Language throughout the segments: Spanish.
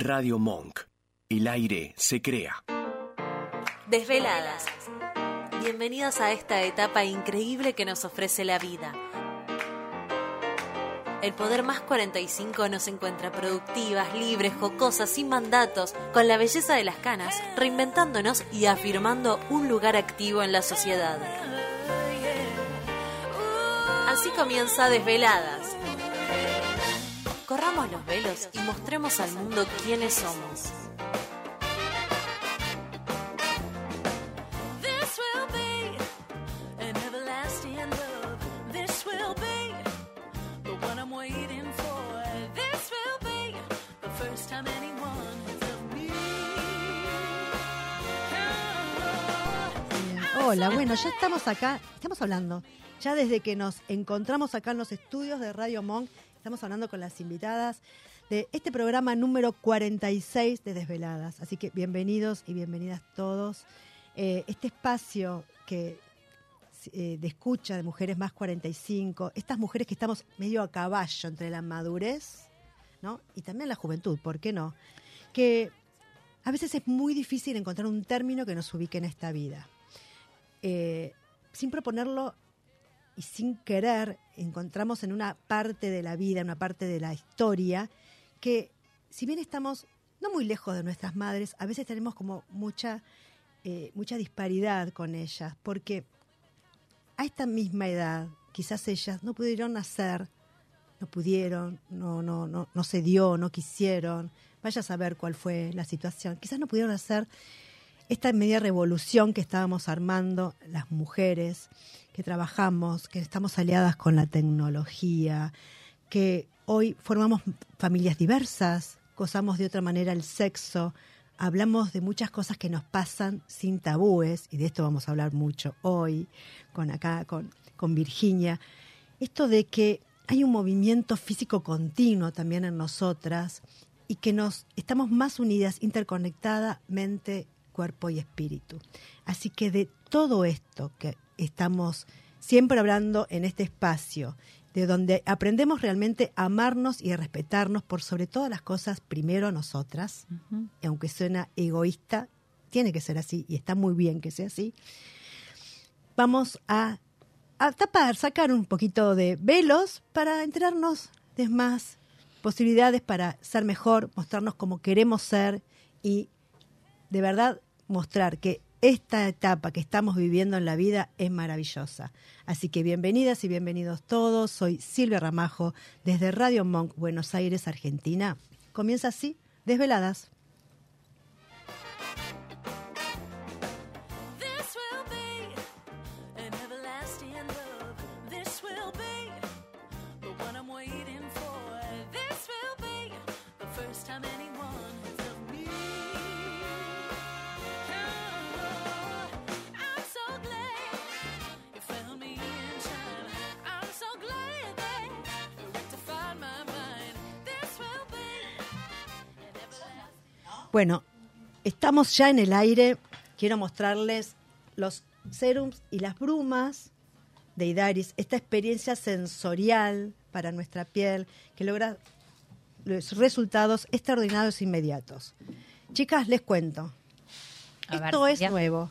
Radio Monk. El aire se crea. Desveladas. Bienvenidos a esta etapa increíble que nos ofrece la vida. El Poder Más 45 nos encuentra productivas, libres, jocosas, sin mandatos, con la belleza de las canas, reinventándonos y afirmando un lugar activo en la sociedad. Así comienza Desveladas. Los velos y mostremos al mundo quiénes somos. Hola, bueno, ya estamos acá, estamos hablando, ya desde que nos encontramos acá en los estudios de Radio Monk, estamos hablando con las invitadas de este programa número 46 de Desveladas. Así que bienvenidos y bienvenidas todos. Eh, este espacio que eh, de escucha de mujeres más 45, estas mujeres que estamos medio a caballo entre la madurez ¿no? y también la juventud, ¿por qué no? Que a veces es muy difícil encontrar un término que nos ubique en esta vida. Eh, sin proponerlo y sin querer, encontramos en una parte de la vida, una parte de la historia, que si bien estamos no muy lejos de nuestras madres, a veces tenemos como mucha, eh, mucha disparidad con ellas, porque a esta misma edad, quizás ellas no pudieron nacer, no pudieron, no, no, no, no se dio, no quisieron, vaya a saber cuál fue la situación, quizás no pudieron hacer esta media revolución que estábamos armando las mujeres, que trabajamos, que estamos aliadas con la tecnología, que hoy formamos familias diversas, gozamos de otra manera el sexo, hablamos de muchas cosas que nos pasan sin tabúes, y de esto vamos a hablar mucho hoy, con acá, con, con Virginia. Esto de que hay un movimiento físico continuo también en nosotras y que nos estamos más unidas interconectadamente cuerpo y espíritu. Así que de todo esto que estamos siempre hablando en este espacio, de donde aprendemos realmente a amarnos y a respetarnos por sobre todas las cosas, primero nosotras, y aunque suena egoísta, tiene que ser así y está muy bien que sea así. Vamos a, a tapar, sacar un poquito de velos para enterarnos de más posibilidades para ser mejor, mostrarnos como queremos ser y de verdad mostrar que esta etapa que estamos viviendo en la vida es maravillosa. Así que bienvenidas y bienvenidos todos. Soy Silvia Ramajo desde Radio Monk, Buenos Aires, Argentina. Comienza así, desveladas. Bueno, estamos ya en el aire. Quiero mostrarles los serums y las brumas de Idaris, esta experiencia sensorial para nuestra piel que logra los resultados extraordinarios e inmediatos. Chicas, les cuento. A ver, Esto es nuevo.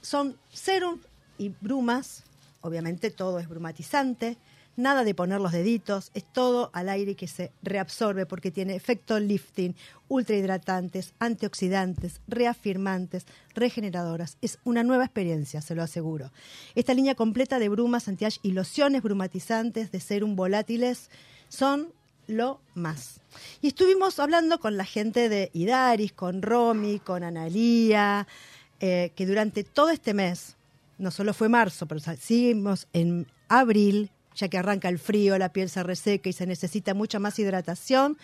Son serum y brumas, obviamente todo es brumatizante, nada de poner los deditos, es todo al aire que se reabsorbe porque tiene efecto lifting, ultrahidratantes, antioxidantes, reafirmantes, regeneradoras. Es una nueva experiencia, se lo aseguro. Esta línea completa de brumas, anti-age y lociones brumatizantes de serum volátiles son lo más. Y estuvimos hablando con la gente de Idaris, con Romy, con Analía, eh, que durante todo este mes, no solo fue marzo, pero seguimos en abril, ya que arranca el frío, la piel se reseca y se necesita mucha más hidratación,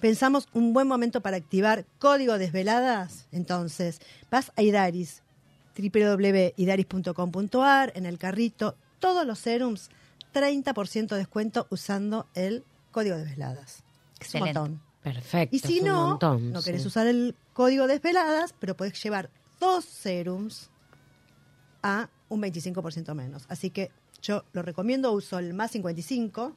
pensamos un buen momento para activar código desveladas. Entonces, vas a Idaris, www.idaris.com.ar, en el carrito, todos los serums, 30% de descuento usando el código desveladas. Es un montón. Perfecto. Y si no, montón, no sí. querés usar el código desveladas, pero podés llevar dos serums a un 25% menos. Así que yo lo recomiendo, uso el más 55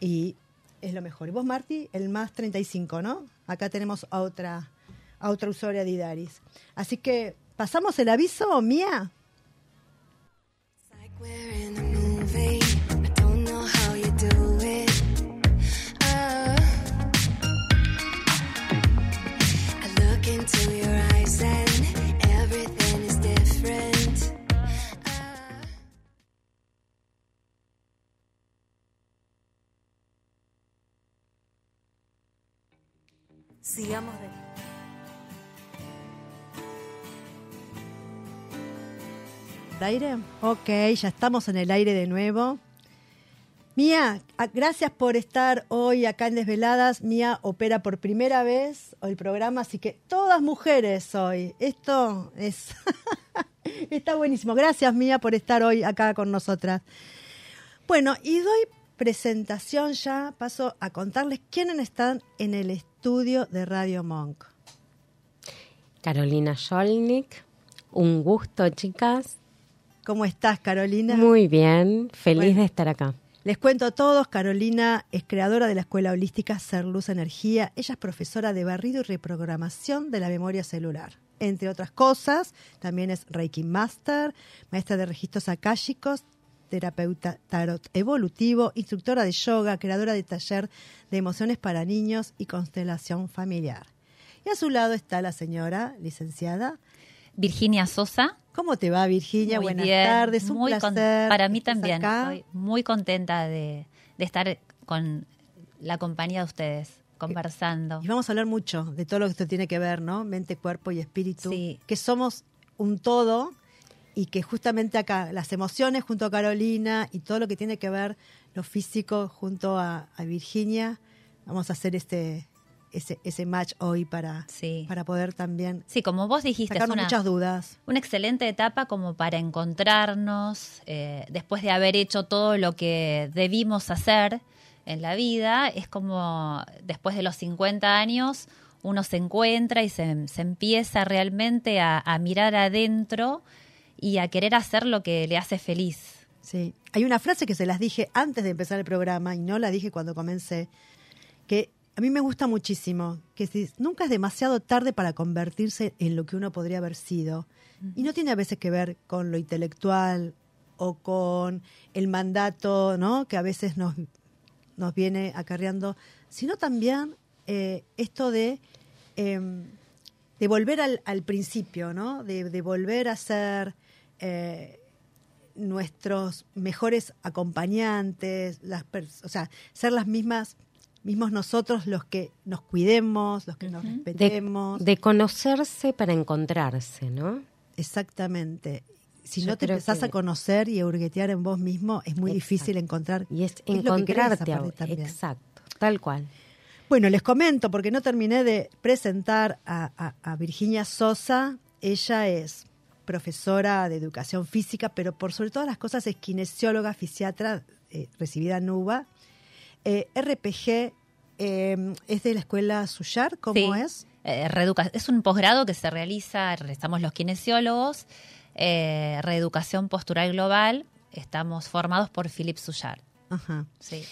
y es lo mejor. Y vos, Marti, el más 35, ¿no? Acá tenemos a otra, a otra usuaria de Idaris. Así que, ¿pasamos el aviso, Mía? Sigamos de ¿Al aire? Ok, ya estamos en el aire de nuevo. Mía, a- gracias por estar hoy acá en Desveladas. Mía opera por primera vez el programa, así que todas mujeres hoy. Esto es está buenísimo. Gracias, Mía, por estar hoy acá con nosotras. Bueno, y doy presentación ya, paso a contarles quiénes están en el estudio de Radio Monk. Carolina Scholnik, un gusto, chicas. ¿Cómo estás, Carolina? Muy bien, feliz Bueno. de estar acá. Les cuento a todos, Carolina es creadora de la Escuela Holística Ser Luz Energía. Ella es profesora de barrido y reprogramación de la memoria celular. Entre otras cosas, también es Reiki Master, maestra de registros akáshicos, terapeuta tarot evolutivo, instructora de yoga, creadora de taller de emociones para niños y constelación familiar. Y a su lado está la señora licenciada. Virginia Sosa. ¿Cómo te va, Virginia? Muy Buenas bien, tardes, un muy placer. para mí también. acá. Estoy muy contenta de, de estar con la compañía de ustedes, conversando. Y vamos a hablar mucho de todo lo que esto tiene que ver, ¿no? Mente, cuerpo y espíritu. Sí. Que somos un todo y que justamente acá las emociones junto a Carolina y todo lo que tiene que ver lo físico junto a, a Virginia, vamos a hacer este ese, ese match hoy para, Sí. para poder también Sí, como vos dijiste, sacarnos una, muchas dudas. una excelente etapa como para encontrarnos eh, después de haber hecho todo lo que debimos hacer en la vida. Es como después de los 50 años uno se encuentra y se, se empieza realmente a, a mirar adentro y a querer hacer lo que le hace feliz. Sí. Hay una frase que se las dije antes de empezar el programa y no la dije cuando comencé, que a mí me gusta muchísimo, que si- nunca es demasiado tarde para convertirse en lo que uno podría haber sido. Y no tiene a veces que ver con lo intelectual o con el mandato, ¿no? Que a veces nos, nos viene acarreando, sino también eh, esto de, em, de volver al, al principio, ¿no? De, de volver a ser eh, nuestros mejores acompañantes, las o sea, ser las mismas, mismos nosotros los que nos cuidemos, los que nos respetemos. de conocerse para encontrarse, ¿no? Exactamente. Si Yo no te empezás que- a conocer y a hurguetear en vos mismo, es muy Exacto. difícil encontrar. Y es qué lo que encontrarte a. Exacto, tal cual. Bueno, les comento, porque no terminé de presentar a, a- a Virginia Sosa. Ella es profesora de educación física, pero por sobre todas las cosas es kinesióloga, fisiatra, eh, recibida en UBA. Eh, RPG eh, es de la escuela Suyar, ¿cómo Sí. es? Reeduca- es un posgrado que se realiza, estamos los kinesiólogos, reeducación postural global, estamos formados por Philip Suyar. Ajá. Sí.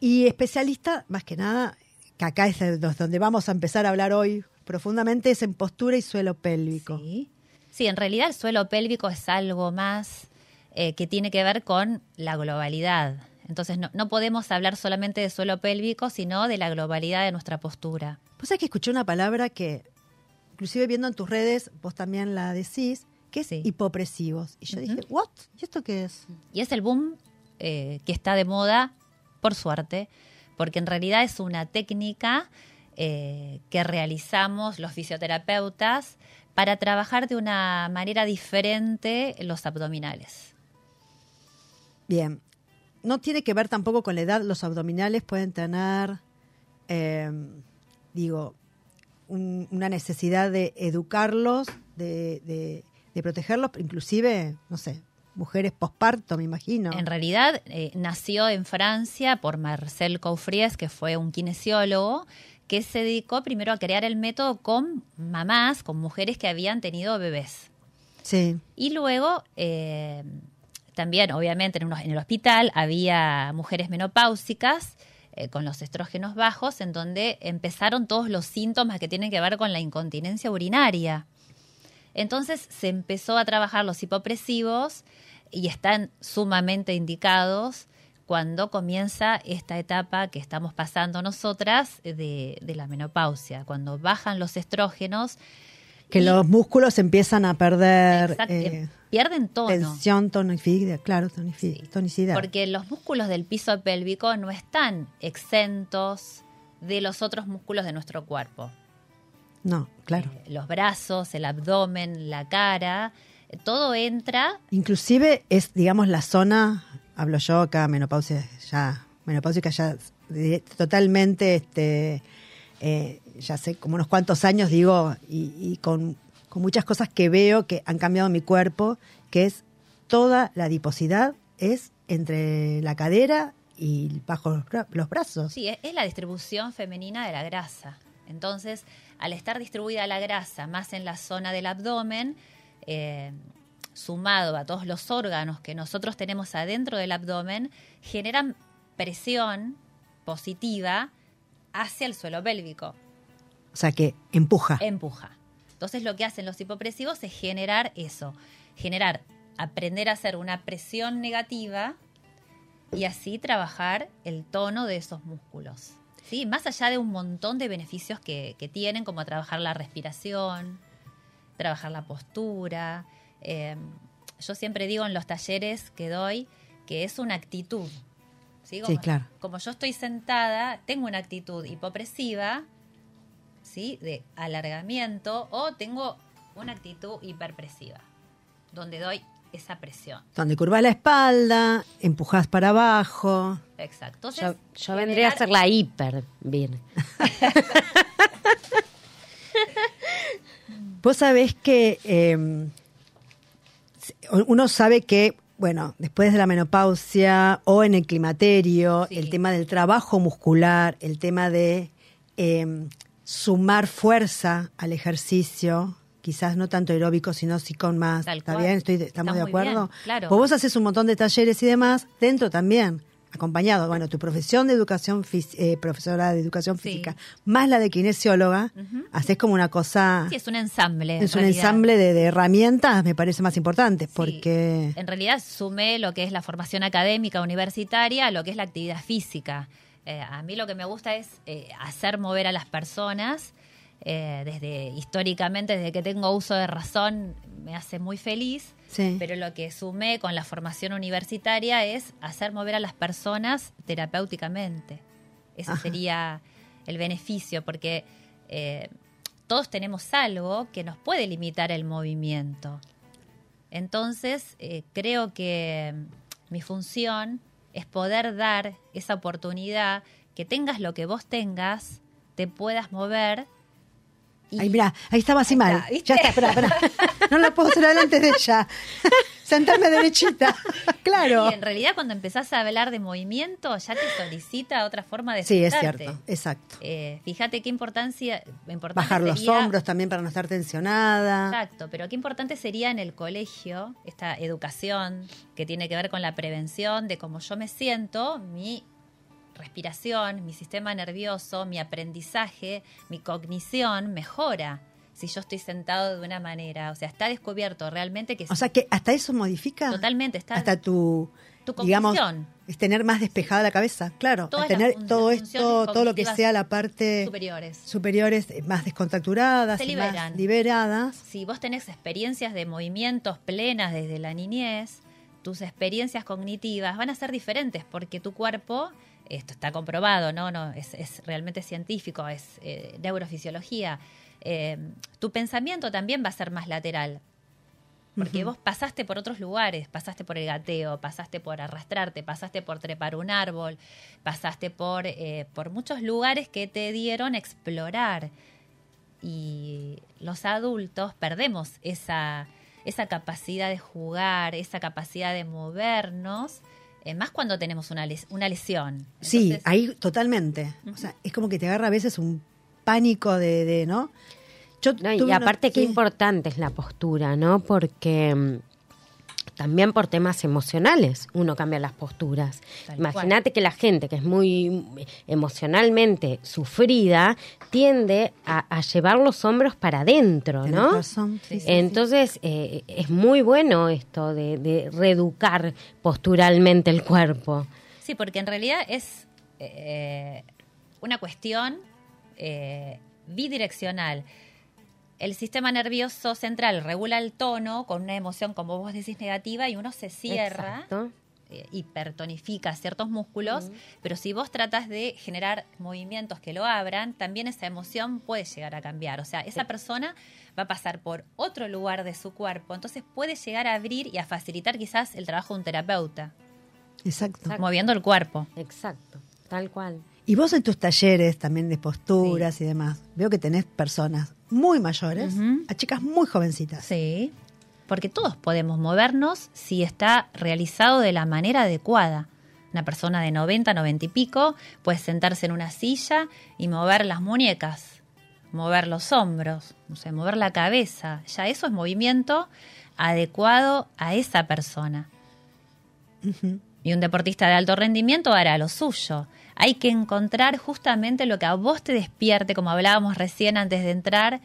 Y especialista, más que nada, que acá es donde vamos a empezar a hablar hoy profundamente, es en postura y suelo pélvico. Sí. Sí, en realidad el suelo pélvico es algo más eh, que tiene que ver con la globalidad. Entonces no, no podemos hablar solamente de suelo pélvico, sino de la globalidad de nuestra postura. Pues es que escuché una palabra que, inclusive viendo en tus redes, vos también la decís, que es Sí. hipopresivos. Y yo dije, ¿what? ¿Y esto qué es? Y es el boom eh, que está de moda, por suerte, porque en realidad es una técnica eh, que realizamos los fisioterapeutas para trabajar de una manera diferente los abdominales. Bien. No tiene que ver tampoco con la edad. Los abdominales pueden tener, eh, digo, un- una necesidad de educarlos, de, de- de protegerlos, inclusive, no sé, mujeres posparto, me imagino. En realidad eh, nació en Francia por Marcel Coufries, que fue un kinesiólogo, que se dedicó primero a crear el método con mamás, con mujeres que habían tenido bebés. Sí. Y luego, eh, también, obviamente, en, unos- en el hospital había mujeres menopáusicas, eh, con los estrógenos bajos, en donde empezaron todos los síntomas que tienen que ver con la incontinencia urinaria. Entonces se empezó a trabajar los hipopresivos y están sumamente indicados cuando comienza esta etapa que estamos pasando nosotras de, de la menopausia, cuando bajan los estrógenos. Que y- los músculos empiezan a perder Exacto, eh, pierden tono. tensión, tonicidad, claro, Sí, tonicidad. Porque los músculos del piso pélvico no están exentos de los otros músculos de nuestro cuerpo. No, claro. Eh, los brazos, el abdomen, la cara, todo entra Inclusive es, digamos, la zona, hablo yo acá, menopausia ya, menopáusica ya totalmente, este, eh, ya sé, como unos cuantos años, digo, y, con, con muchas cosas que veo que han cambiado mi cuerpo, que es toda la adiposidad es entre la cadera y bajo los brazos. Sí, es, es la distribución femenina de la grasa. Entonces, al estar distribuida la grasa más en la zona del abdomen, eh, sumado a todos los órganos que nosotros tenemos adentro del abdomen, generan presión positiva hacia el suelo pélvico. O sea que empuja. Empuja. Entonces, lo que hacen los hipopresivos es generar eso, generar, aprender a hacer una presión negativa y así trabajar el tono de esos músculos. ¿Sí? Más allá de un montón de beneficios que, que tienen, como trabajar la respiración, trabajar la postura. Eh, yo siempre digo en los talleres que doy que es una actitud. ¿sí? Como, claro. como yo estoy sentada, tengo una actitud hipopresiva, ¿sí? de alargamiento, o tengo una actitud hiperpresiva, donde doy esa presión. Donde curvas la espalda, empujas para abajo. Exacto. Entonces, Yo, yo vendría a ser la hiper, bien. Vos sabés que eh, uno sabe que, bueno, después de la menopausia o en el climaterio, Sí. el tema del trabajo muscular, el tema de eh, sumar fuerza al ejercicio, quizás no tanto aeróbico, sino sí con más. Tal ¿Está cual. bien? Estoy, ¿Estamos Está de acuerdo? bien, claro. Pues vos haces un montón de talleres y demás, dentro también, acompañado. Bueno, tu profesión de educación, eh, profesora de educación Sí. física, más la de kinesióloga, haces como una cosa Sí, es un ensamble. en es un ensamble de, de herramientas, me parece más importante, Sí. porque En realidad sumé lo que es la formación académica universitaria a lo que es la actividad física. Eh, a mí lo que me gusta es eh, hacer mover a las personas. eh, desde históricamente, desde que tengo uso de razón, me hace muy feliz. Sí, Pero lo que sumé con la formación universitaria es hacer mover a las personas terapéuticamente. Ese Ajá. sería el beneficio, porque eh, todos tenemos algo que nos puede limitar el movimiento. Entonces, eh, creo que mm, mi función es poder dar esa oportunidad, que tengas lo que vos tengas, te puedas mover. Ahí, mira, ahí estaba así mal. ya está, espera, espera. No la puedo hacer adelante de ella. Sentarme derechita. claro. Y en realidad cuando empezás a hablar de movimiento ya te solicita otra forma de Sí, es cierto, exacto. Eh, fíjate qué importancia, importante Bajar los sería- hombros también para no estar tensionada. Exacto, pero qué importante sería en el colegio esta educación que tiene que ver con la prevención de cómo yo me siento, mi respiración, mi sistema nervioso, mi aprendizaje, mi cognición mejora si yo estoy sentado de una manera. O sea, está descubierto realmente que O sea que hasta eso modifica. totalmente está Hasta tu, tu digamos, cognición. es tener más despejada la cabeza, claro. Todas tener todo esto, todo lo que sea la parte superiores. superiores eh, más descontracturadas Se y más liberadas. si vos tenés experiencias de movimientos plenas desde la niñez, tus experiencias cognitivas van a ser diferentes porque tu cuerpo, esto está comprobado, no, no, es, es realmente científico, es eh, neurofisiología. eh, tu pensamiento también va a ser más lateral. Porque vos pasaste por otros lugares, pasaste por el gateo, pasaste por arrastrarte, pasaste por trepar un árbol, pasaste por, eh, por muchos lugares que te dieron explorar y los adultos perdemos esa, esa capacidad de jugar, esa capacidad de movernos, más cuando tenemos una, les- una lesión. Sí, ahí totalmente. O sea, es como que te agarra a veces un pánico de, de ¿no? Yo No, y una- aparte qué sí. importante es la postura, ¿no? Porque mm, también por temas emocionales uno cambia las posturas. Imagínate que la gente que es muy eh, emocionalmente sufrida tiende a, a llevar los hombros para adentro, ¿no? razón, sí, sí, sí. Entonces eh, es muy bueno esto de, de reeducar posturalmente el cuerpo. Sí, porque en realidad es eh, una cuestión eh, bidireccional. El sistema nervioso central regula el tono con una emoción, como vos decís, negativa y uno se cierra, Exacto. eh, hipertonifica ciertos músculos, pero si vos tratas de generar movimientos que lo abran, también esa emoción puede llegar a cambiar. O sea, esa persona va a pasar por otro lugar de su cuerpo, entonces puede llegar a abrir y a facilitar quizás el trabajo de un terapeuta, Exacto. moviendo el cuerpo. Exacto, tal cual. Y vos en tus talleres también de posturas y demás, veo que tenés personas muy mayores a chicas muy jovencitas. Sí, porque todos podemos movernos si está realizado de la manera adecuada. Una persona de 90, 90 y pico puede sentarse en una silla y mover las muñecas, mover los hombros, no sé, mover la cabeza. Ya eso es movimiento adecuado a esa persona. Y un deportista de alto rendimiento hará lo suyo. Hay que encontrar justamente lo que a vos te despierte, como hablábamos recién antes de entrar,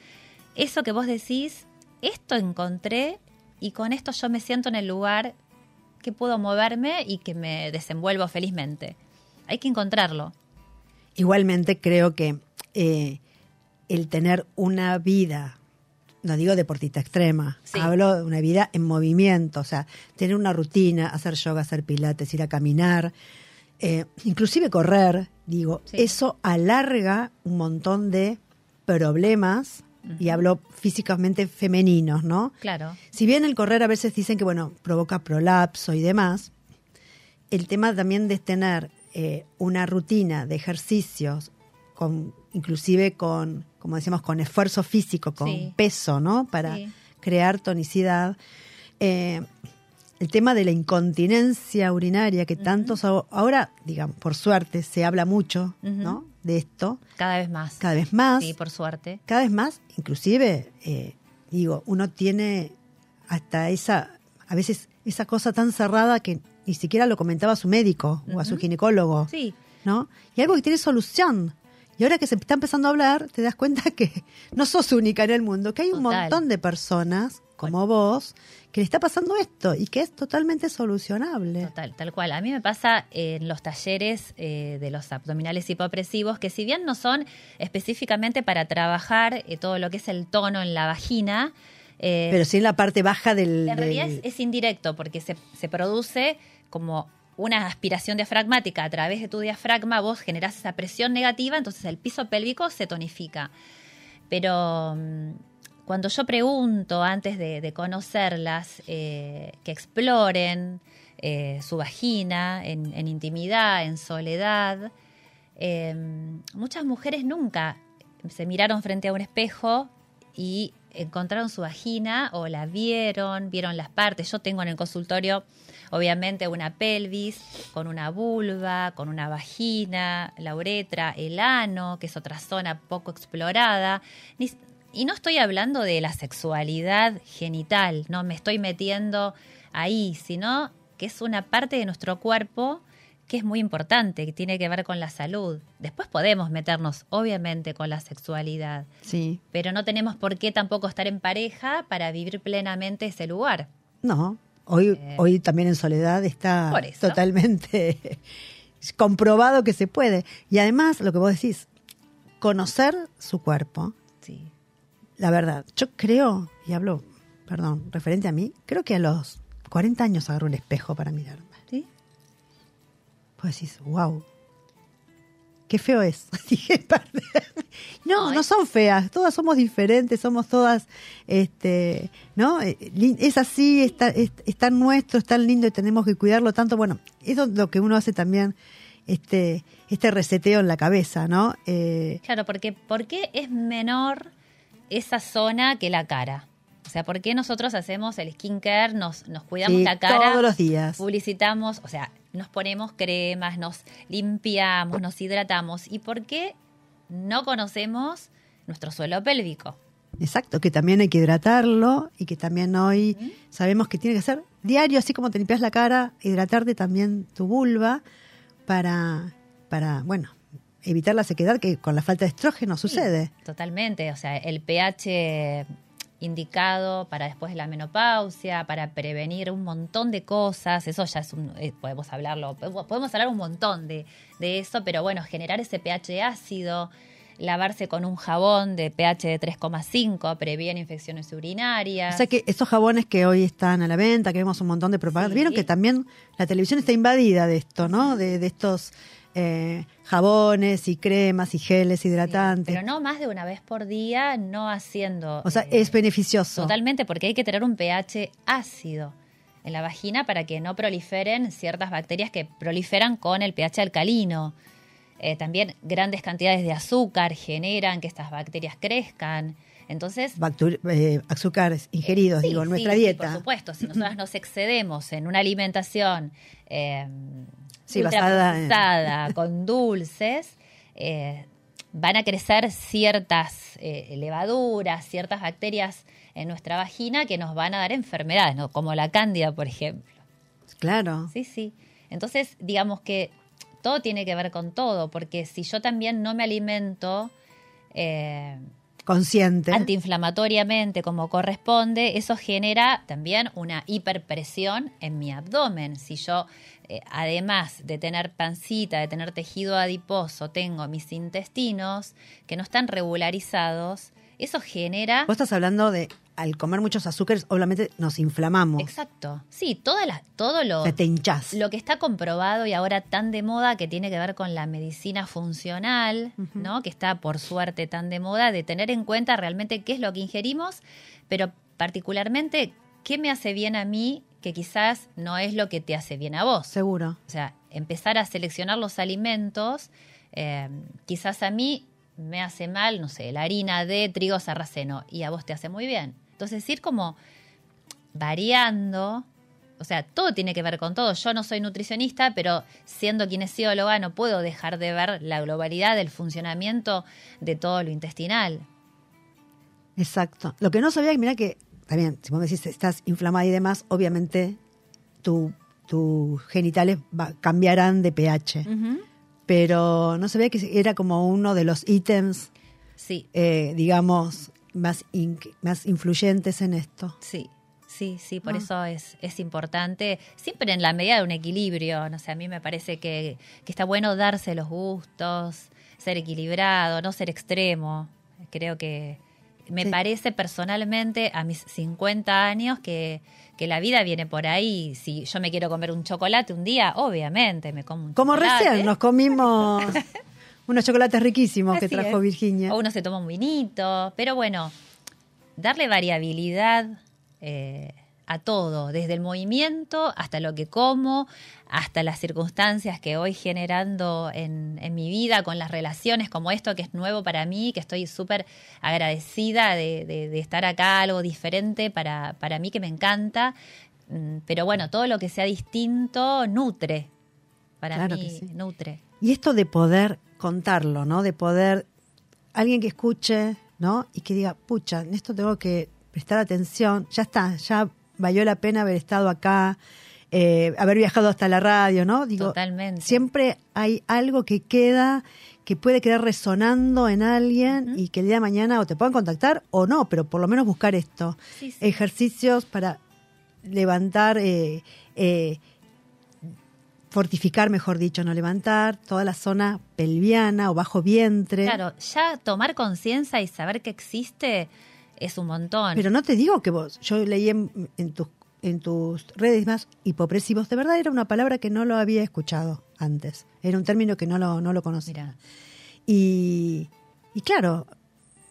eso que vos decís, esto encontré y con esto yo me siento en el lugar que puedo moverme y que me desenvuelvo felizmente. Hay que encontrarlo. Igualmente creo que eh, el tener una vida, no digo deportista extrema, Sí. hablo de una vida en movimiento, o sea, tener una rutina, hacer yoga, hacer pilates, ir a caminar, eh, inclusive correr, digo, Sí. eso alarga un montón de problemas, y hablo físicamente femeninos, ¿no? Claro. Si bien el correr a veces dicen que, bueno, provoca prolapso y demás, el tema también de tener eh, una rutina de ejercicios, con, inclusive con, como decíamos, con esfuerzo físico, con Sí. peso, ¿no? Para Sí. crear tonicidad. Eh, el tema de la incontinencia urinaria, que tantos ahora, digamos, por suerte, se habla mucho. ¿no? De esto, Cada vez más. cada vez más Sí, por suerte. cada vez más, inclusive, eh, digo, uno tiene hasta esa, a veces, esa cosa tan cerrada que ni siquiera lo comentaba a su médico o a su ginecólogo, Sí, ¿no? Y algo que tiene solución. Y ahora que se está empezando a hablar, te das cuenta que no sos única en el mundo, que hay un Total. montón de personas como vos que le está pasando esto y que es totalmente solucionable. Total, tal cual. A mí me pasa en los talleres eh, de los abdominales hipopresivos que si bien no son específicamente para trabajar eh, todo lo que es el tono en la vagina, eh, Pero sí en la parte baja del... en realidad del- es, es indirecto porque se, se produce como una aspiración diafragmática a través de tu diafragma, vos generás esa presión negativa, entonces el piso pélvico se tonifica. Pero mm, cuando yo pregunto antes de, conocerlas, eh, que exploren eh, su vagina en, intimidad, en soledad, eh, muchas mujeres nunca se miraron frente a un espejo y encontraron su vagina o la vieron, vieron las partes. Yo tengo en el consultorio, obviamente, una pelvis con una vulva, con una vagina, la uretra, el ano, que es otra zona poco explorada. Y no estoy hablando de la sexualidad genital, no me estoy metiendo ahí, sino que es una parte de nuestro cuerpo que es muy importante, que tiene que ver con la salud. Después podemos meternos, obviamente, con la sexualidad, Sí, pero no tenemos por qué tampoco estar en pareja para vivir plenamente ese lugar. No, hoy, Eh, hoy también en soledad está totalmente comprobado que se puede. Y además, lo que vos decís, conocer su cuerpo. La verdad, yo creo, y hablo, perdón, referente a mí, creo que a los 40 años agarro un espejo para mirarme. ¿Sí? Pues decís, wow, qué feo es. Dije, no, No, son feas, todas somos diferentes, somos todas, este, ¿no? Eh, Es así, está, es, es tan nuestro, es tan lindo y tenemos que cuidarlo tanto. Bueno, eso es lo que uno hace también, este, este reseteo en la cabeza, ¿no? Eh, Claro, porque ¿por qué es menor esa zona que la cara? O sea, ¿por qué nosotros hacemos el skincare, nos, nos cuidamos sí, la cara? todos los días. publicitamos, o sea, nos ponemos cremas, nos limpiamos, nos hidratamos. ¿Y por qué no conocemos nuestro suelo pélvico? Exacto, que también hay que hidratarlo y que también hoy sabemos que tiene que ser diario, así como te limpias la cara, hidratarte también tu vulva para, para bueno, evitar la sequedad que con la falta de estrógeno sucede. Totalmente, o sea, el pH indicado para después de la menopausia, para prevenir un montón de cosas, eso ya es un, eh, podemos hablarlo, podemos podemos hablar un montón de, de eso, pero bueno, generar ese pH ácido, lavarse con un jabón de pH de 3,5 previene infecciones urinarias. O sea que esos jabones que hoy están a la venta, que vemos un montón de propaganda, Sí. vieron que también la televisión está invadida de esto, ¿no? De, de estos eh, jabones y cremas y geles hidratantes. Pero no más de una vez por día, no haciendo... o sea, eh, es beneficioso. Totalmente, porque hay que tener un pH ácido en la vagina para que no proliferen ciertas bacterias que proliferan con el pH alcalino. Eh, también grandes cantidades de azúcar generan que estas bacterias crezcan. Entonces, eh, azúcares ingeridos, sí, digo, en nuestra sí, dieta. por supuesto, si nosotras nos excedemos en una alimentación eh, Sí, basada en- ultraprocesada, con dulces, eh, van a crecer ciertas eh, levaduras, ciertas bacterias en nuestra vagina que nos van a dar enfermedades, ¿no? como la cándida, por ejemplo. Claro. Sí, sí. Entonces, digamos que todo tiene que ver con todo, porque si yo también no me alimento eh, Consciente. antiinflamatoriamente como corresponde, eso genera también una hiperpresión en mi abdomen. Si yo, eh, además de tener pancita, de tener tejido adiposo, tengo mis intestinos que no están regularizados, eso genera... Vos estás hablando de al comer muchos azúcares, obviamente nos inflamamos. Exacto. Sí, todas las, todo lo, O sea, te hinchás. lo que está comprobado y ahora tan de moda que tiene que ver con la medicina funcional, ¿no? Que está por suerte tan de moda de tener en cuenta realmente qué es lo que ingerimos, pero particularmente qué me hace bien a mí que quizás no es lo que te hace bien a vos. Seguro. O sea, empezar a seleccionar los alimentos, eh, quizás a mí me hace mal, no sé, la harina de trigo sarraceno y a vos te hace muy bien. Entonces, ir como variando, o sea, todo tiene que ver con todo. Yo no soy nutricionista, pero siendo kinesióloga no puedo dejar de ver la globalidad del funcionamiento de todo lo intestinal. Exacto. Lo que no sabía, mira que, también, si vos me decís estás inflamada y demás, obviamente tu- tus genitales va- cambiarán de pH. Pero no sabía que era como uno de los ítems, Sí, eh, digamos, más, in- más influyentes en esto. Sí, sí, sí, por Ah. eso es, es importante, siempre en la medida de un equilibrio, no sé, a mí me parece que, que está bueno darse los gustos, ser equilibrado, no ser extremo. Creo que me Sí. parece personalmente a mis 50 años que, que la vida viene por ahí. Si yo me quiero comer un chocolate un día, obviamente me como un Como chocolate. recién nos comimos unos chocolates riquísimos que trajo es. Virginia. O uno se toma un vinito, pero bueno, darle variabilidad eh, a todo, desde el movimiento hasta lo que como, hasta las circunstancias que voy generando en, en mi vida, con las relaciones como esto que es nuevo para mí, que estoy súper agradecida de, de- de estar acá, algo diferente para, para mí que me encanta. Mm, Pero bueno, todo lo que sea distinto nutre. Para Claro mí que sí. nutre. Y esto de poder contarlo, ¿no? De poder, alguien que escuche, ¿no? Y que diga, pucha, en esto tengo que prestar atención, ya está, ya valió la pena haber estado acá, eh, haber viajado hasta la radio, ¿no? Digo, Totalmente. siempre hay algo que queda, que puede quedar resonando en alguien y que el día de mañana o te puedan contactar o no, pero por lo menos buscar esto. Sí, sí. Ejercicios para levantar, eh, eh, fortificar, mejor dicho, no levantar, toda la zona pelviana o bajo vientre. Claro, ya tomar conciencia y saber que existe es un montón. Pero no te digo que vos, yo leí en, en tus en tus redes más hipopresivos, de verdad era una palabra que no lo había escuchado antes, era un término que no lo, no lo conocía. Y, y claro,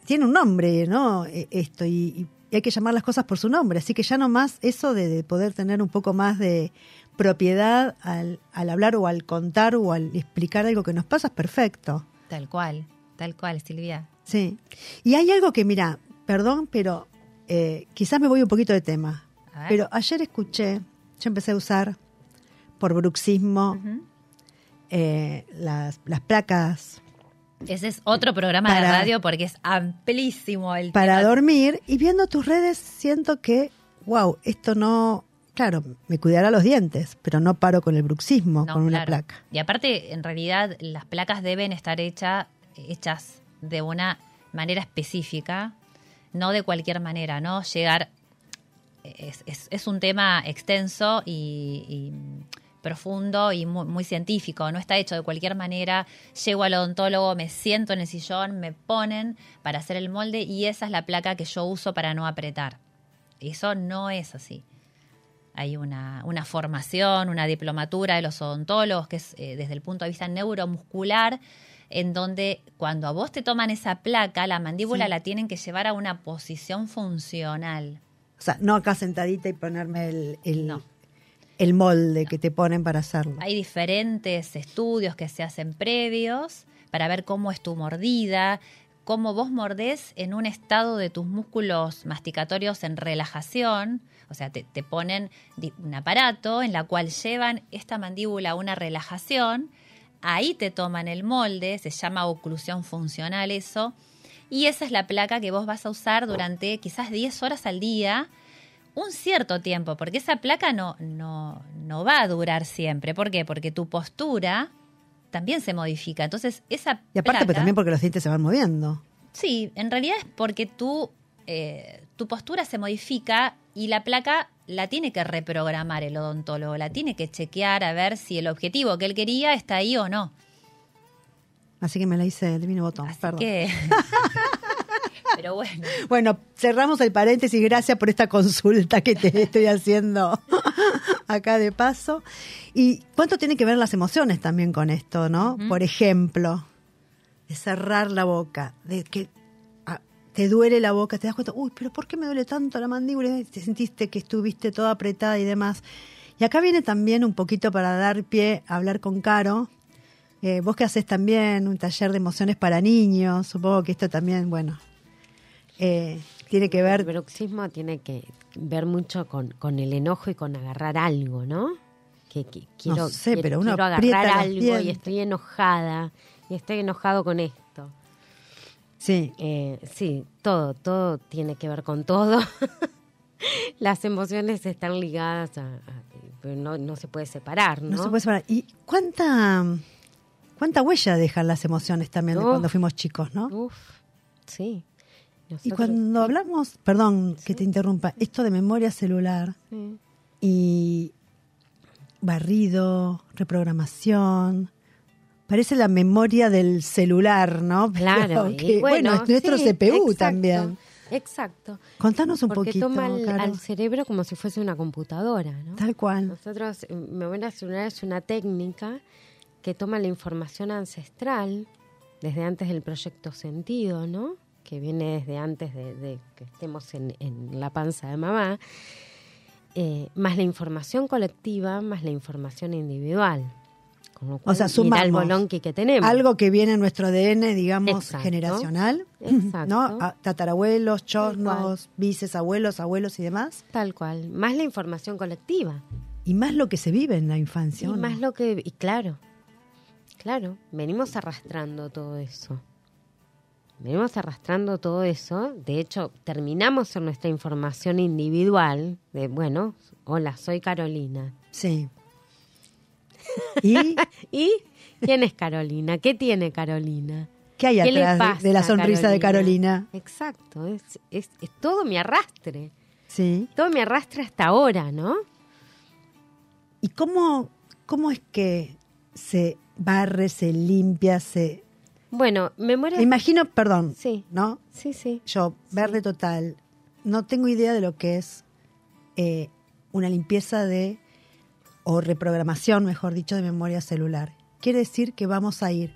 tiene un nombre, ¿no? E- Esto, y, y hay que llamar las cosas por su nombre. Así que ya no más eso de, de poder tener un poco más de propiedad al, al hablar o al contar o al explicar algo que nos pasa es perfecto. tal cual, tal cual, Silvia. Sí. Y hay algo que, mira, perdón, pero eh, quizás me voy un poquito de tema. Pero ayer escuché, yo empecé a usar por bruxismo eh, las, las placas Ese es otro programa Para- de radio porque es amplísimo el para tema. dormir y viendo tus redes siento que, wow, esto no, claro, me cuidará los dientes, pero no paro con el bruxismo, No, con una claro. placa. Y aparte, en realidad, las placas deben estar hecha- hechas de una manera específica, no de cualquier manera, ¿no? Llegar. Es, es- un tema extenso y, y profundo y muy, muy científico. No está hecho de cualquier manera. Llego al odontólogo, me siento en el sillón, me ponen para hacer el molde y esa es la placa que yo uso para no apretar. Eso no es así. Hay una, una formación, una diplomatura de los odontólogos que es eh, desde el punto de vista neuromuscular, en donde cuando a vos te toman esa placa, la mandíbula Sí. la tienen que llevar a una posición funcional. O sea, no acá sentadita y ponerme el, el, No. el molde que te ponen para hacerlo. Hay diferentes estudios que se hacen previos para ver cómo es tu mordida, cómo vos mordés en un estado de tus músculos masticatorios en relajación. O sea, te, te ponen un aparato en la cual llevan esta mandíbula a una relajación. Ahí te toman el molde, se llama oclusión funcional eso. Y esa es la placa que vos vas a usar durante quizás 10 horas al día un cierto tiempo, porque esa placa no, no, no va a durar siempre. ¿Por qué? Porque tu postura también se modifica. Entonces, esa Y aparte, placa- pero también porque los dientes se van moviendo. Sí, en realidad es porque tú, eh, tu postura se modifica y la placa la tiene que reprogramar el odontólogo, la tiene que chequear a ver si el objetivo que él quería está ahí o no. Así que me la hice de mi botón. Así perdón. que... Pero bueno. Bueno, cerramos el paréntesis. Gracias por esta consulta que te estoy haciendo acá de paso. ¿Y cuánto tiene que ver las emociones también con esto, no? Por ejemplo, de cerrar la boca, de que te duele la boca, te das cuenta, uy, pero ¿por qué me duele tanto la mandíbula? Te sentiste que estuviste toda apretada y demás. Y acá viene también un poquito para dar pie a hablar con Caro. Eh, vos que haces también un taller de emociones para niños, supongo que esto también, bueno, eh, tiene que El ver bruxismo tiene que ver mucho con, con el enojo y con agarrar algo, ¿no? Que, que quiero, sé, quiero- pero uno quiero agarrar algo y estoy enojada y estoy enojado con esto. Sí, Eh, sí, todo, todo tiene que ver con todo. Las emociones están ligadas a, a- pero no, no se puede separar, ¿no? no, se puede separar. ¿Y cuánta, cuánta huella dejan las emociones también de cuando fuimos chicos, no? Uf, sí. Y cuando hablamos, perdón que te interrumpa, esto de memoria celular Sí. y barrido, reprogramación, parece la memoria del celular, ¿no? Claro, que, bueno, es nuestro sí, CPU exacto, también. Exacto. Contanos un Porque poquito, toma al, Caro. al cerebro como si fuese una computadora, ¿no? Tal cual. Nosotros, eh, memoria celular es una técnica que toma la información ancestral desde antes del proyecto sentido, ¿no? Que viene desde antes de, de que estemos en, en la panza de mamá, eh, más la información colectiva, más la información individual. Con lo cual, sea, el sumamos bolonqui que tenemos. Algo que viene en nuestro ADN, digamos, Exacto. generacional, Exacto. ¿no? A- tatarabuelos, chornos, bices, abuelos, abuelos y demás. Tal cual. Más la información colectiva. Y más lo que se vive en la infancia. Y ¿o no? más lo que. Y claro, claro, venimos arrastrando todo eso. Venimos arrastrando todo eso. De hecho, terminamos en nuestra información individual de, bueno, hola, soy Carolina. Sí. ¿Y ¿Y quién es Carolina? ¿Qué tiene Carolina? qué hay ¿Qué atrás de- pasa de, la sonrisa de Carolina? Exacto, es, es, es todo mi arrastre. Sí. Todo mi arrastre hasta ahora, ¿no? ¿Y cómo, cómo es que se barre, se limpia, se... Bueno, memoria. Me imagino, perdón, Sí. ¿no? Sí, sí. Yo, verde total, no tengo idea de lo que es eh, una limpieza de, o reprogramación, mejor dicho, de memoria celular. Quiere decir que vamos a ir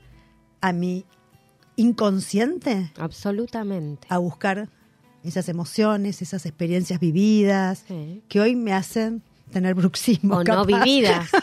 a mi inconsciente Absolutamente. a buscar esas emociones, esas experiencias vividas, Sí. que hoy me hacen tener bruxismo. O no vividas.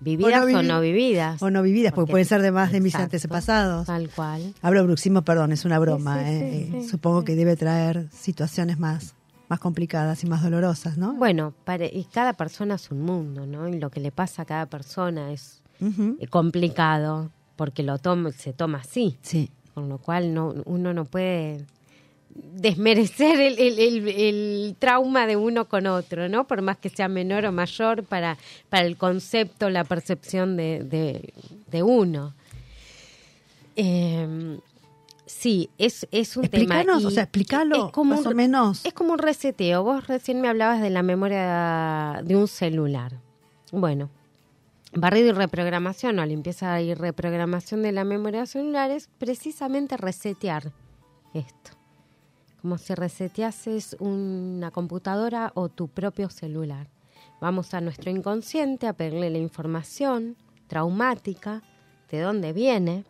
Vividas o no vividas. O no vividas, porque, Porque- pueden ser de más de mis antepasados. Tal cual. Hablo bruxismo, perdón, es una broma. Sí, sí, eh, Supongo que debe traer situaciones más, más complicadas y más dolorosas, ¿no? Bueno, para, y cada persona es un mundo, ¿no? Y lo que le pasa a cada persona es eh, complicado porque lo toma, se toma así. Sí. Con lo cual no, uno no puede desmerecer el, el- el- el trauma de uno con otro, ¿no? Por más que sea menor o mayor para, para el concepto, la percepción de, de- de uno. Eh, sí, es, es un Explícanos, tema. o sea, explícalo, más un- o menos. Es como un reseteo. Vos recién me hablabas de la memoria de un celular. Bueno, barrido y reprogramación o limpieza y reprogramación de la memoria celular es precisamente resetear esto. Como si reseteases una computadora o tu propio celular. Vamos a nuestro inconsciente a pedirle la información traumática, de dónde viene.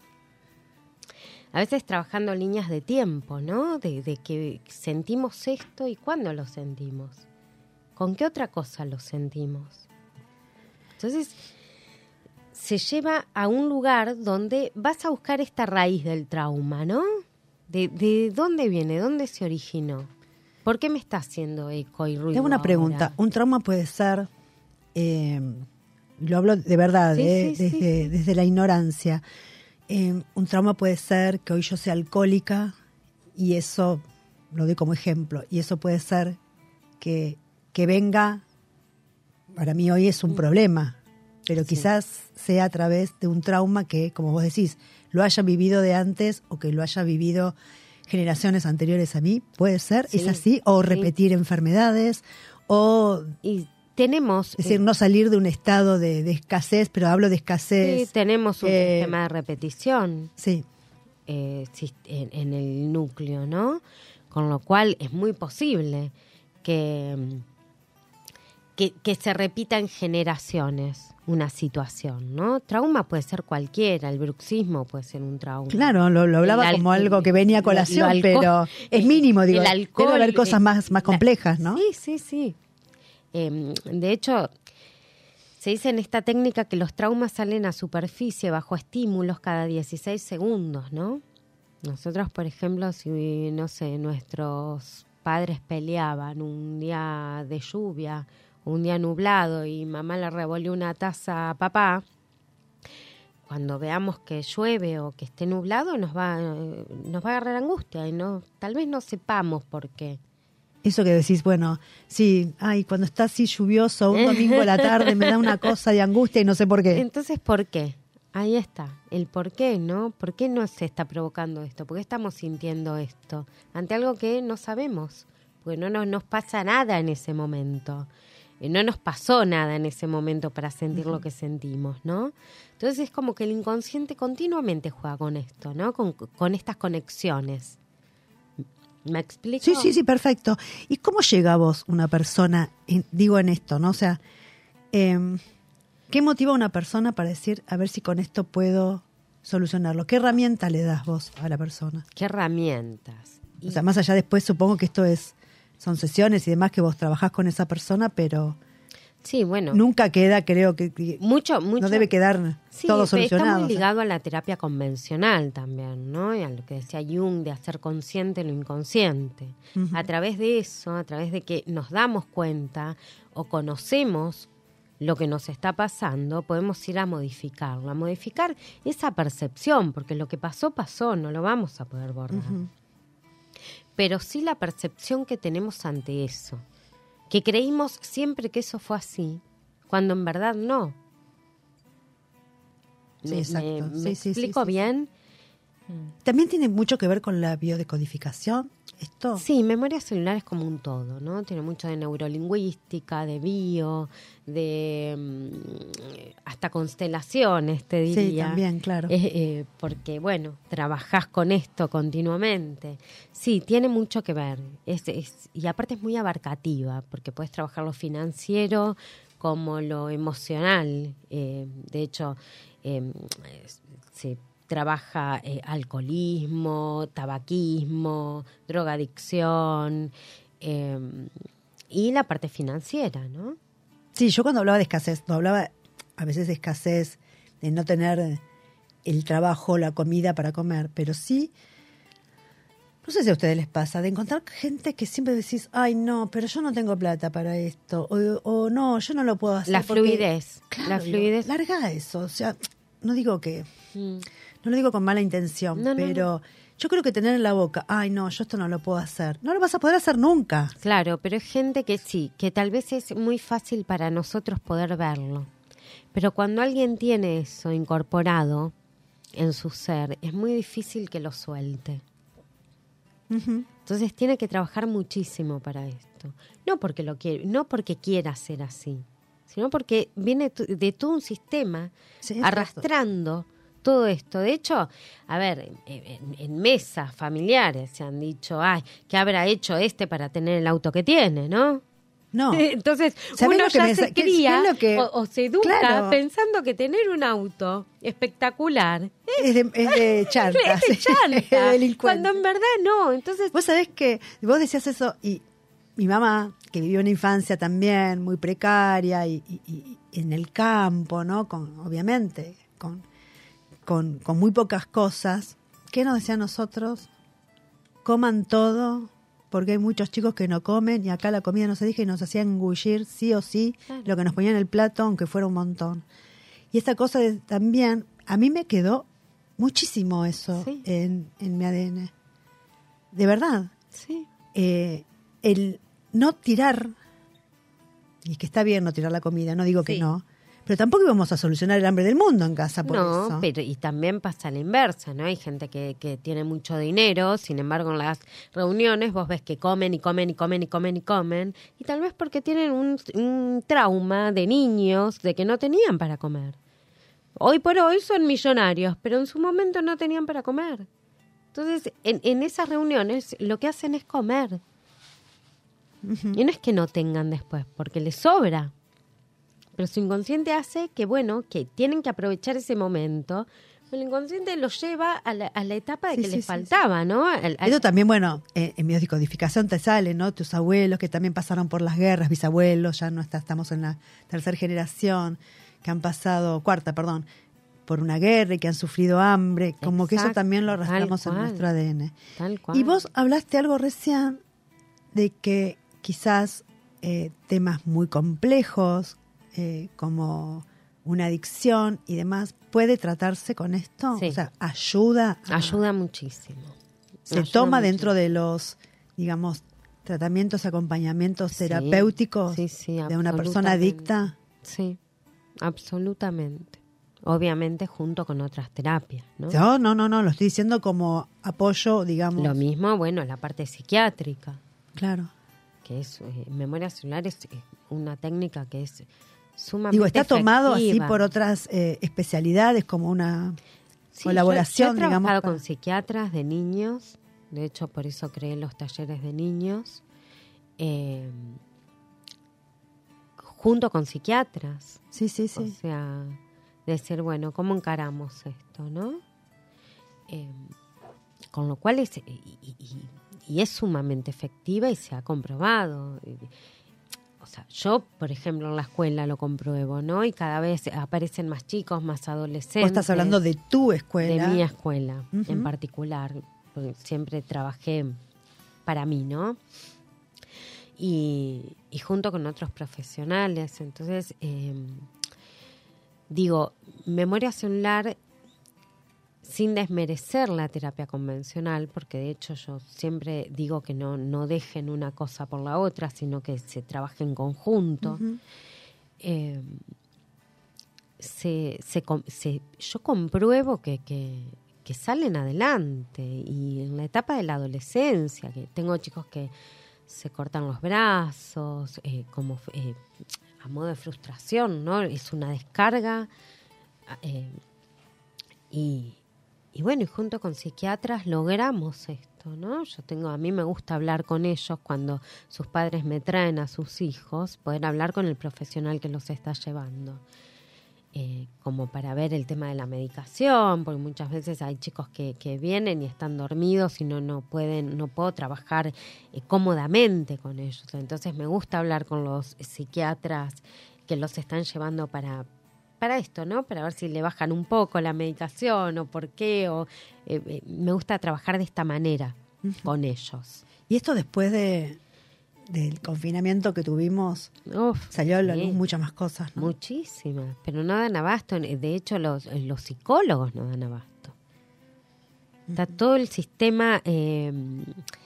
A veces trabajando líneas de tiempo, ¿no? De, de que sentimos esto y cuándo lo sentimos. ¿Con qué otra cosa lo sentimos? Entonces, se lleva a un lugar donde vas a buscar esta raíz del trauma, ¿no? ¿De, de dónde viene? ¿Dónde se originó? ¿Por qué me está haciendo eco y ruido? Tengo una ahora? pregunta. Un trauma puede ser, eh, lo hablo de verdad, Sí, eh, sí, sí, desde, sí. desde la ignorancia. Eh, un trauma puede ser que hoy yo sea alcohólica y eso, lo doy como ejemplo, y eso puede ser que, que venga, para mí hoy es un problema, pero quizás sea a través de un trauma que, como vos decís, lo haya vivido de antes o que lo haya vivido generaciones anteriores a mí, puede ser, es Sí, así, o sí. repetir enfermedades, o Y tenemos... es decir, no salir de un estado de, de escasez, pero hablo de sí, escasez. tenemos un eh, sistema de repetición. Sí, eh, en, en el núcleo, ¿no? Con lo cual es muy posible que, que, que se repita en generaciones una situación, ¿no? Trauma puede ser cualquiera, el bruxismo puede ser un trauma. claro, lo, lo hablaba como algo que venía a colación, alcohol- pero es mínimo, digo. el alcohol, debe haber cosas más, más complejas, ¿no? Sí, sí, sí. Eh, de hecho, se dice en esta técnica que los traumas salen a superficie bajo estímulos cada 16 segundos, ¿no? Nosotros, por ejemplo, si, no sé, nuestros padres peleaban un día de lluvia, un día nublado y mamá le revolvió una taza a papá, cuando veamos que llueve o que esté nublado nos va, nos va a agarrar angustia y no, tal vez no sepamos por qué. Eso que decís, bueno, sí, ay, cuando está así lluvioso, un domingo a la tarde me da una cosa de angustia y no sé por qué. Entonces, ¿por qué? Ahí está, el por qué, ¿no? ¿Por qué no se está provocando esto? ¿Por qué estamos sintiendo esto? Ante algo que no sabemos, porque no nos, nos pasa nada en ese momento. Eh, No nos pasó nada en ese momento para sentir lo que sentimos, ¿no? Entonces es como que el inconsciente continuamente juega con esto, ¿no? Con, con estas conexiones. ¿Me explico? Sí, sí, sí, perfecto. ¿Y cómo llega a vos una persona, en- digo en esto, ¿no? O sea, em, ¿qué motiva a una persona para decir, a ver si con esto puedo solucionarlo? ¿Qué herramienta le das vos a la persona? ¿Qué herramientas? O sea, más allá después supongo que esto es, son sesiones y demás que vos trabajás con esa persona, pero Sí, bueno. nunca queda, creo que, que mucho, mucho. no debe quedar Sí, todo solucionado. Está o muy sea. ligado a la terapia convencional también, ¿no? Y a lo que decía Jung de hacer consciente lo inconsciente. A través de eso, a través de que nos damos cuenta o conocemos lo que nos está pasando, podemos ir a modificarlo, a modificar esa percepción, porque lo que pasó, pasó, no lo vamos a poder borrar. Pero sí la percepción que tenemos ante eso, que creímos siempre que eso fue así, cuando en verdad no. Sí, ¿Me, exacto. me- sí, explico sí. bien? También tiene mucho que ver con la biodecodificación, esto. Sí, memoria celular es como un todo, ¿no? Tiene mucho de neurolingüística, de bio, de mm, hasta constelaciones, te Sí, diría. también, claro. Eh, eh, porque, bueno, trabajás con esto continuamente. Sí, tiene mucho que ver. Es, es- y aparte es muy abarcativa, porque puedes trabajar lo financiero como lo emocional. Eh, de hecho, es- se trabaja eh, alcoholismo, tabaquismo, drogadicción eh, y la parte financiera, ¿no? Sí, yo cuando hablaba de escasez, no hablaba a veces de escasez, de no tener el trabajo, la comida para comer, pero sí, no sé si a ustedes les pasa, de encontrar gente que siempre decís, ay no, pero yo no tengo plata para esto, o, o no, yo no lo puedo hacer. La porque-". fluidez, Claro, la digo, fluidez. larga eso, o sea, no digo que, Mm. No lo digo con mala intención, No, no, pero yo creo que tener en la boca, ay no, yo esto no lo puedo hacer. No lo vas a poder hacer nunca. Claro, pero es gente que sí, que tal vez es muy fácil para nosotros poder verlo. Pero cuando alguien tiene eso incorporado en su ser, es muy difícil que lo suelte. Entonces tiene que trabajar muchísimo para esto. No porque lo quiere, no porque quiera ser así, sino porque viene de todo un sistema Sí, arrastrando todo esto. De hecho, a ver, en, mesas familiares se han dicho, ay, ¿qué habrá hecho este para tener el auto que tiene, no? No. Entonces, ¿Sabés uno ya me se cría que- o, o se educa Claro. pensando que tener un auto espectacular Es de, es de chanta. es de chanta, es cuando en verdad no. Entonces, Vos sabés que vos decías eso y mi mamá, que vivió una infancia también muy precaria y, y- y- y en el campo, ¿no? Con, obviamente, con, con, con muy pocas cosas, ¿qué nos decía a nosotros? Coman todo, porque hay muchos chicos que no comen y acá la comida no se deja y nos hacían engullir sí o sí Claro. lo que nos ponían en el plato, aunque fuera un montón. Y esta cosa de- también, a mí me quedó muchísimo eso Sí. en, en mi ADN. De verdad sí, eh, el no tirar, y que está bien no tirar la comida, no digo que no, pero tampoco íbamos a solucionar el hambre del mundo en casa por no, eso. pero y también pasa la inversa, ¿no? Hay gente que, que tiene mucho dinero, sin embargo en las reuniones vos ves que comen y comen y comen y comen y comen, y tal vez porque tienen un, un trauma de niños de que no tenían para comer. Hoy por hoy son millonarios, pero en su momento no tenían para comer. Entonces, en, en esas reuniones lo que hacen es comer. Y no es que no tengan después, porque les sobra. Pero su inconsciente hace que, bueno, que tienen que aprovechar ese momento. El inconsciente los lleva a la, a la etapa de Sí, que sí, les sí, faltaba, ¿no? Al- al- Eso también, bueno, eh, en biodecodificación te sale, ¿no? Tus abuelos que también pasaron por las guerras, bisabuelos, ya no está, estamos en la tercera generación, que han pasado, cuarta, perdón, por una guerra y que han sufrido hambre, como que eso también lo arrastramos en nuestro ADN. Tal cual. Y vos hablaste algo recién de que quizás eh, temas muy complejos, eh, como una adicción y demás, puede tratarse con esto. Sí. O sea, ayuda. a- Ayuda muchísimo. Se Ayuda toma muchísimo. dentro de los, digamos, tratamientos, acompañamientos terapéuticos sí, sí, de una persona adicta. Sí, absolutamente. Obviamente junto con otras terapias, ¿no? No, no, no, no, lo estoy diciendo como apoyo, digamos. Lo mismo, bueno, la parte psiquiátrica, Claro. que es eh, memoria celular es eh, una técnica que es sumamente Digo, está tomado así por otras eh, especialidades como una Sí, colaboración, yo, yo he digamos. trabajado para- con psiquiatras de niños, de hecho por eso creé los talleres de niños, eh, junto con psiquiatras. Sí, sí, O sí. sea, decir, bueno, ¿cómo encaramos esto, no? Eh, con lo cual es, y, y- y- y es sumamente efectiva y se ha comprobado. Y- O sea, yo, por ejemplo, en la escuela lo compruebo, ¿no? Y cada vez aparecen más chicos, más adolescentes. Vos estás hablando de tu escuela. De mi escuela en particular, porque siempre trabajé para mí, ¿no? Y, y junto con otros profesionales. Entonces, eh, digo, memoria celular sin desmerecer la terapia convencional, porque de hecho yo siempre digo que no, no dejen una cosa por la otra, sino que se trabaje en conjunto. Eh, se, se com- se- yo compruebo que, que, que salen adelante y en la etapa de la adolescencia, que tengo chicos que se cortan los brazos, eh, como eh, a modo de frustración, ¿no? Es una descarga. y, y bueno, y junto con psiquiatras logramos esto, ¿no? Yo tengo, a mí me gusta hablar con ellos cuando sus padres me traen a sus hijos, poder hablar con el profesional que los está llevando. Eh, como para ver el tema de la medicación, porque muchas veces hay chicos que, que vienen y están dormidos y no, no pueden, no puedo trabajar eh, cómodamente con ellos. Entonces me gusta hablar con los psiquiatras que los están llevando para, para esto, ¿no? Para ver si le bajan un poco la medicación o por qué. O, eh, eh, me gusta trabajar de esta manera con ellos. Y esto después de del confinamiento que tuvimos, Uf, salió a la luz muchas más cosas. ¿no? Muchísimas, pero no dan abasto. De hecho, los, los psicólogos no dan abasto. Está todo el sistema eh,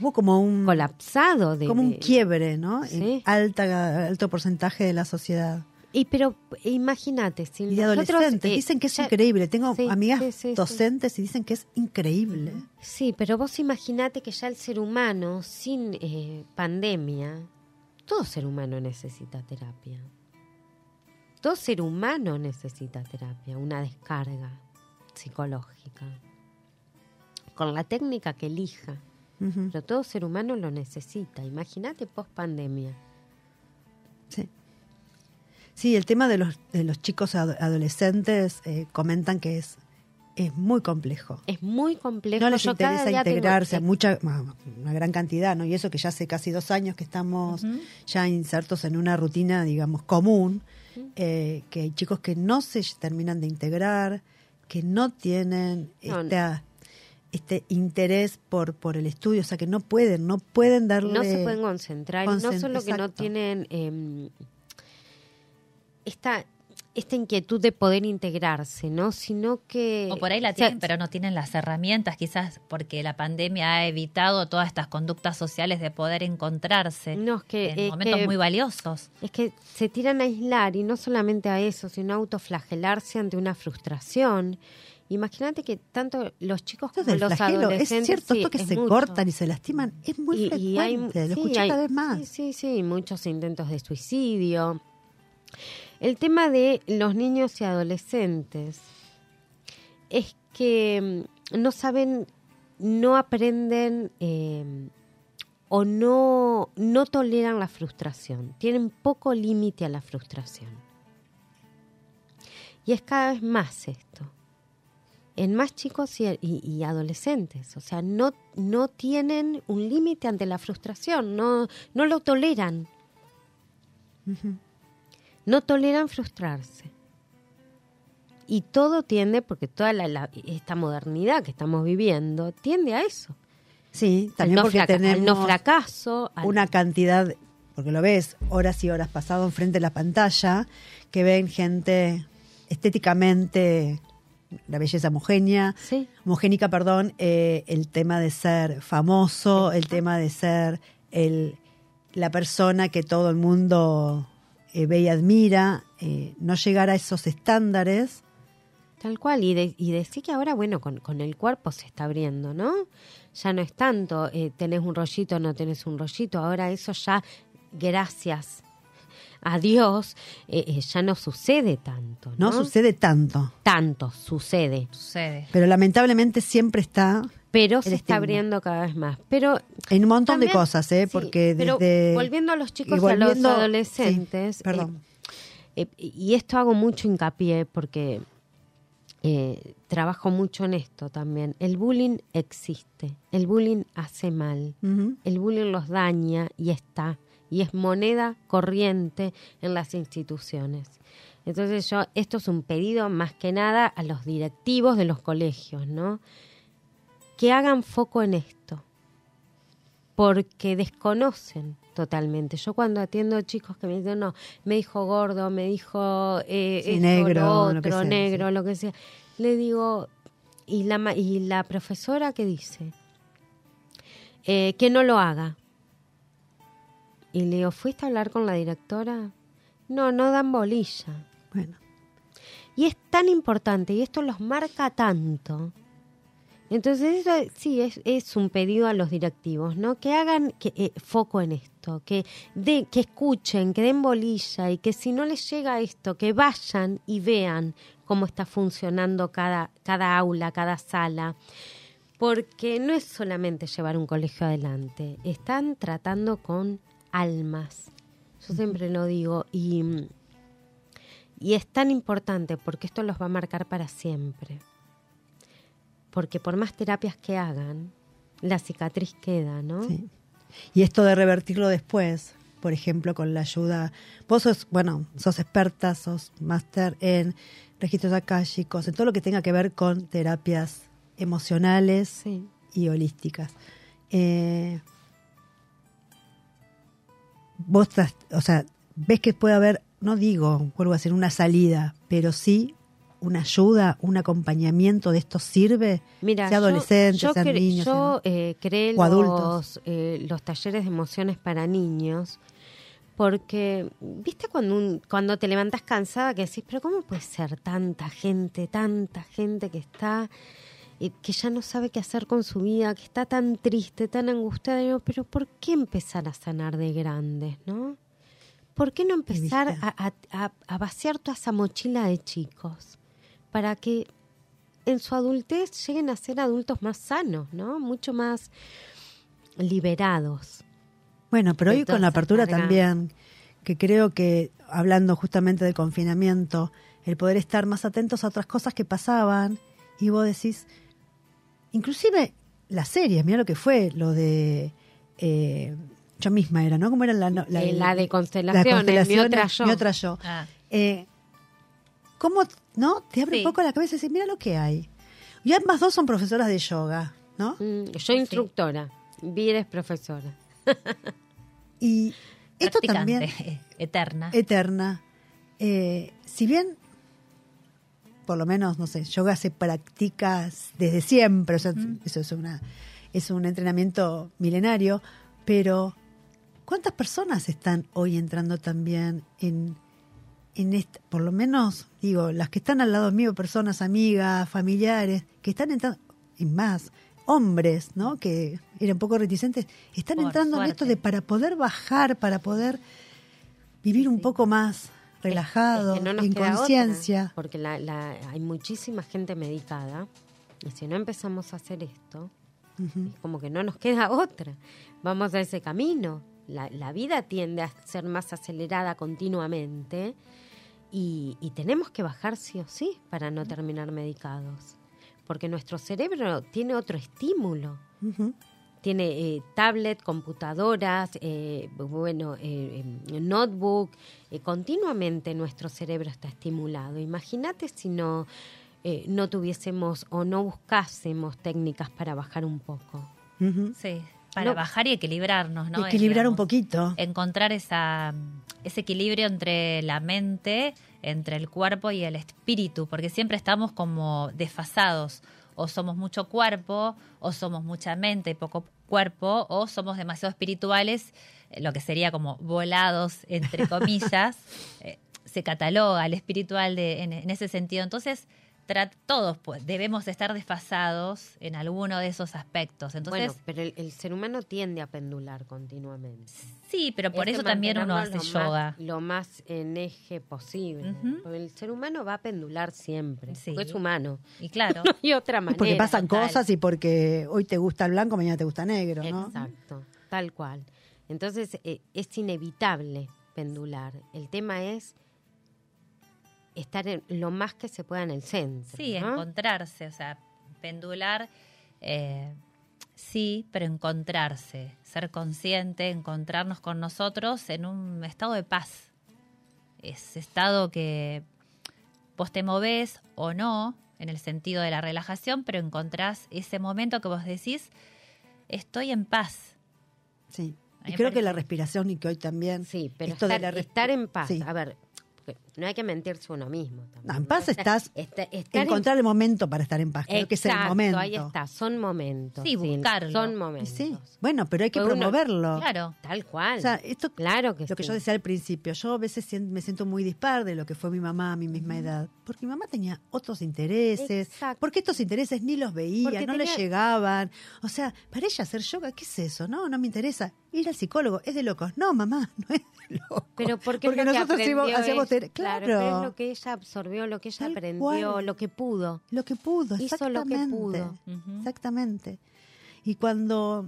Hubo como un, colapsado. De, como un quiebre, ¿no? En Sí. alta, alto porcentaje de la sociedad. Y pero imagínate, si Y nosotros, adolescentes. eh, dicen que es increíble. Tengo Sí, amigas sí, sí, sí. docentes y dicen que es increíble. Sí, pero vos imaginate que ya el ser humano, sin eh, pandemia, todo ser humano necesita terapia. Todo ser humano necesita terapia, una descarga psicológica. Con la técnica que elija. Pero todo ser humano lo necesita. Imagínate post pandemia. Sí. El tema de los, de los chicos ado- adolescentes eh, comentan que es, es muy complejo. Es muy complejo. No les Yo interesa tengo- integrarse a eh, mucha, una gran cantidad, ¿no? Y eso que ya hace casi dos años que estamos ya insertos en una rutina, digamos, común, eh, que hay chicos que no se terminan de integrar, que no tienen No, esta- este interés por, por el estudio, o sea, que no pueden, no pueden darle... no se pueden concentrar. y no concent- solo que no tienen eh, esta, esta inquietud de poder integrarse, ¿no? Sino que... O por ahí la o sea, tienen, pero no tienen las herramientas, quizás porque la pandemia ha evitado todas estas conductas sociales de poder encontrarse No, es que- en es momentos que- muy valiosos. Es que se tiran a aislar y no solamente a eso, sino a autoflagelarse ante una frustración. Imagínate que tanto los chicos como del los flagelo, es cierto, sí, esto que es se mucho. cortan y se lastiman es muy Y- y hay- frecuente, lo sí, escuché hay- cada vez más. Sí, sí, sí, muchos intentos de suicidio. El tema de los niños y adolescentes es que mm, no saben, no aprenden eh, o no, no toleran la frustración, tienen poco límite a la frustración. Y es cada vez más esto. En más chicos y adolescentes. O sea, no, no tienen un límite ante la frustración, no, no lo toleran. No toleran frustrarse. Y todo tiende, porque toda la- la- esta modernidad que estamos viviendo tiende a eso. Sí, Al también no, porque fraca- al tenemos no fracaso. al- una cantidad, porque lo ves horas y horas pasado enfrente de la pantalla, que ven gente estéticamente, la belleza homogénea, Sí. homogénica, perdón, eh, el tema de ser famoso, el tema de ser el, la persona que todo el mundo eh, ve y admira, eh, no llegar a esos estándares. Tal cual, y, de- y decir que ahora, bueno, con, con el cuerpo se está abriendo, ¿no? Ya no es tanto, eh, tenés un rollito, no tenés un rollito, ahora eso ya, gracias a Dios, eh, eh, ya no sucede tanto, No, ¿no? sucede tanto, Tanto, sucede, Sucede. pero lamentablemente siempre está pero se está abriendo cada vez más. Pero en un montón también- de cosas, ¿eh? sí, Porque pero desde... volviendo a los chicos y a los adolescentes, sí, perdón. eh, eh, y esto hago mucho hincapié porque eh, trabajo mucho en esto también. El bullying existe, el bullying hace mal, el bullying los daña y está, y es moneda corriente en las instituciones. Entonces yo, esto es un pedido más que nada a los directivos de los colegios, ¿no? Que hagan foco en esto, porque desconocen totalmente. Yo cuando atiendo chicos que me dicen, no, me dijo gordo, me dijo eh, Sí, esto, negro, lo lo que otro, sea, negro, sí. lo que sea, le digo, ¿y la, y la profesora qué dice? Eh, que no lo haga. Y le digo, ¿fuiste a hablar con la directora? No, no dan bolilla. Bueno, Y es tan importante y esto los marca tanto. Entonces, eso, sí, es, es un pedido a los directivos, ¿no? Que hagan que, eh, foco en esto, que, de, que escuchen, que den bolilla y que si no les llega esto, que vayan y vean cómo está funcionando cada, cada aula, cada sala. Porque no es solamente llevar un colegio adelante, están tratando con almas. Yo siempre lo digo y, y es tan importante porque esto los va a marcar para siempre. Porque por más terapias que hagan, la cicatriz queda, ¿no? sí. Y esto de revertirlo después, por ejemplo, con la ayuda... Vos sos, bueno, sos experta, sos máster en registros akáshicos, en todo lo que tenga que ver con terapias emocionales Sí. y holísticas. Eh, vos, o sea, ves que puede haber, no digo, vuelvo a decir, una salida, pero sí una ayuda, un acompañamiento de esto sirve? Mira, sea yo- adolescentes, yo, sean niños. yo sean- eh, creé o adultos. los, eh, los talleres de emociones para niños porque, ¿viste cuando, un- cuando te levantas cansada que decís, pero ¿cómo puede ser tanta gente, tanta gente que está, eh, que ya no sabe qué hacer con su vida, que está tan triste, tan angustiada? Digo, pero ¿por qué empezar a sanar de grandes, no? ¿Por qué no empezar a, a- vaciar toda esa mochila de chicos? Para que en su adultez lleguen a ser adultos más sanos, ¿no? Mucho más liberados. Bueno, pero hoy con la apertura también, que creo que hablando justamente del confinamiento, el poder estar más atentos a otras cosas que pasaban y vos decís, inclusive las series, mira lo que fue, lo de... eh, yo misma era, ¿no? ¿Cómo era la, la, Eh, la de constelaciones, mi constelaciones, otra yo. mi otra yo. Ah, Eh, ¿Cómo, no? Te abre Sí. un poco la cabeza y dices, mira lo que hay. Y ambas dos son profesoras de yoga, ¿no? Mm, yo instructora, es profesora. Y esto también... eterna. eterna. Eh, si bien, por lo menos, no sé, yoga se practica desde siempre, o sea, eso es, una, es un entrenamiento milenario, pero ¿cuántas personas están hoy entrando también en, en este, por lo menos, digo, las que están al lado mío, personas, amigas, familiares, que están entrando, y más, hombres, ¿no? Que eran un poco reticentes, están Por entrando en esto de para poder bajar, para poder vivir un poco más relajado, Es que no en conciencia. porque la, la- hay muchísima gente medicada y si no empezamos a hacer esto, es como que no nos queda otra. Vamos a ese camino. La, la vida tiende a ser más acelerada continuamente y, y tenemos que bajar sí o sí para no terminar medicados. Porque nuestro cerebro tiene otro estímulo. Tiene eh, tablet, computadoras, eh, bueno, eh, eh, notebook. eh, continuamente nuestro cerebro está estimulado. Imagínate si no, eh, no tuviésemos o no buscásemos técnicas para bajar un poco. Sí, para No. bajar y equilibrarnos, ¿no? Equilibrar un poquito. Encontrar esa, ese equilibrio entre la mente, entre el cuerpo y el espíritu, porque siempre estamos como desfasados. O somos mucho cuerpo, o somos mucha mente y poco cuerpo, o somos demasiado espirituales, eh, lo que sería como volados, entre comillas. Eh, se cataloga el espiritual de, en, en ese sentido. Entonces, todos pues, debemos estar desfasados en alguno de esos aspectos. Entonces, bueno, pero el, el ser humano tiende a pendular continuamente. sí, pero por Es eso también uno hace lo más- yoga. lo más en eje posible. Porque el ser humano va a pendular siempre. Sí. Porque es humano. Y claro, No hay otra Y manera. porque pasan total. cosas y porque hoy te gusta el blanco, mañana te gusta negro, ¿no? Exacto, tal cual. Entonces eh, es inevitable pendular. El tema es estar en, lo más que se pueda en el centro. sí, ¿no? encontrarse, o sea, pendular, eh, sí, pero encontrarse, ser consciente, encontrarnos con nosotros en un estado de paz. Ese estado que vos te movés o no, en el sentido de la relajación, pero encontrás ese momento que vos decís, estoy en paz. Sí. Y creo que la respiración y que hoy también. Sí, pero esto de estar, la estar en paz. Sí. A ver, porque no hay que mentirse uno mismo. También, No, en paz estás- Está- estar en- Encontrar el momento para estar en paz. Creo que es el Exacto, momento. Ahí está, son momentos. Sí, buscarlo. Son momentos. sí. Bueno, pero hay que Pues uno- promoverlo. Claro. Tal cual. O sea, esto claro que lo que yo decía al principio, yo a veces me siento muy dispar de lo que fue mi mamá a mi misma edad, porque mi mamá tenía otros intereses, Exacto. porque estos intereses ni los veía, Porque no le tenía- llegaban. O sea, para ella hacer yoga, ¿qué es eso? No, no me interesa. Ir al psicólogo, es de locos. No, mamá, no es de locos. Pero porque, porque nosotros íbamos- hacíamos ella. Claro, claro. pero es lo que ella absorbió, lo que ella Tal aprendió, cual. lo que pudo. Lo que pudo, Hizo lo que exactamente. Y cuando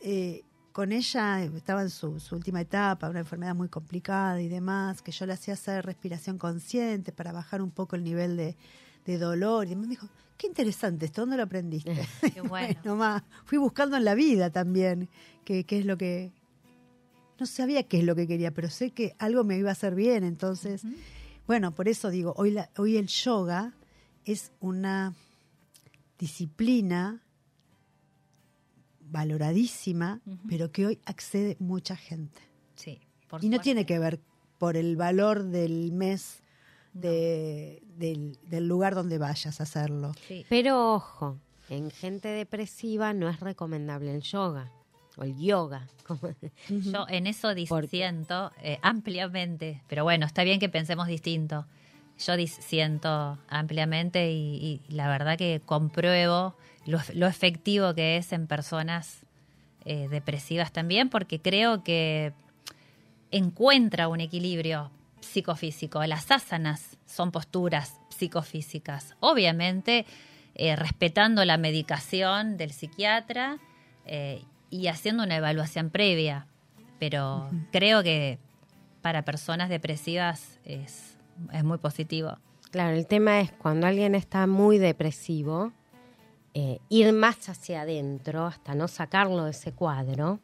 eh, con ella estaba en su, su última etapa, una enfermedad muy complicada y demás, que yo le hacía hacer respiración consciente para bajar un poco el nivel de, de dolor, y me dijo, qué interesante esto, ¿dónde lo aprendiste? Qué bueno. Bueno, ma, fui buscando en la vida también qué, qué es lo que... No sabía qué es lo que quería, pero sé que algo me iba a hacer bien, entonces... Bueno, por eso digo, hoy, la- hoy el yoga es una disciplina valoradísima, pero que hoy accede mucha gente. Sí, por y no tiene que ver por el valor del mes de- del, del lugar donde vayas a hacerlo. Sí. Pero ojo, en gente depresiva no es recomendable el yoga o el yoga. Yo en eso disiento eh, ampliamente, pero bueno, está bien que pensemos distinto. Yo disiento ampliamente y, y la verdad que compruebo lo, lo efectivo que es en personas eh, depresivas también, porque creo que encuentra un equilibrio psicofísico. Las asanas son posturas psicofísicas. Obviamente, eh, respetando la medicación del psiquiatra eh, y haciendo una evaluación previa. Pero creo que para personas depresivas es, es muy positivo. Claro, el tema es cuando alguien está muy depresivo, eh, ir más hacia adentro hasta no sacarlo de ese cuadro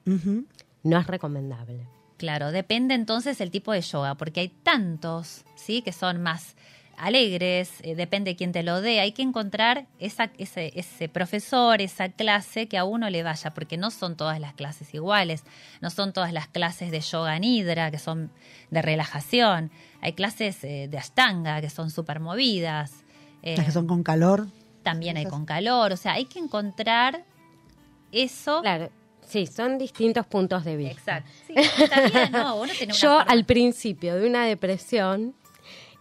no es recomendable. Claro, depende entonces el tipo de yoga, porque hay tantos, ¿sí? Que son más alegres, eh, depende de quién te lo dé. Hay que encontrar esa, ese, ese profesor, esa clase que a uno le vaya, porque no son todas las clases iguales, no son todas las clases de yoga nidra, que son de relajación. Hay clases eh, de ashtanga, que son súper movidas. eh, Las que son con calor. también hay con calor, o sea, hay que encontrar eso. Claro, sí, son distintos puntos de vista. Exacto. Sí, está bien, no, uno tiene una Yo forma- al principio de una depresión,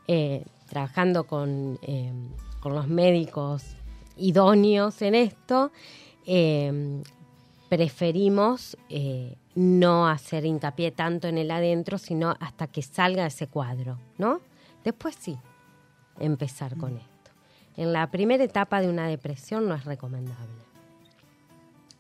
eh, trabajando con, eh, con los médicos idóneos en esto, eh, preferimos eh, no hacer hincapié tanto en el adentro, sino hasta que salga ese cuadro, ¿no? Después sí, empezar con esto. En la primera etapa de una depresión no es recomendable.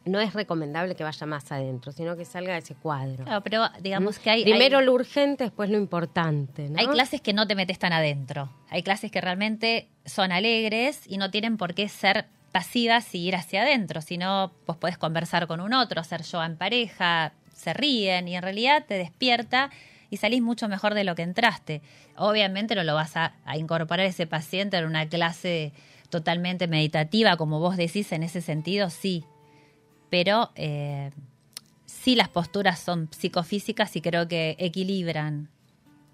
No es recomendable que vaya más adentro, sino que salga de ese cuadro. Claro, pero digamos que hay, Primero hay, lo urgente, después lo importante, ¿no? hay clases que no te metes tan adentro. Hay clases que realmente son alegres y no tienen por qué ser pasivas y ir hacia adentro, sino pues puedes conversar con un otro, hacer yoga en pareja, se ríen y en realidad te despierta y salís mucho mejor de lo que entraste. Obviamente no lo vas a, a incorporar ese paciente en una clase totalmente meditativa, como vos decís en ese sentido, sí. Pero eh, sí las posturas son psicofísicas y creo que equilibran.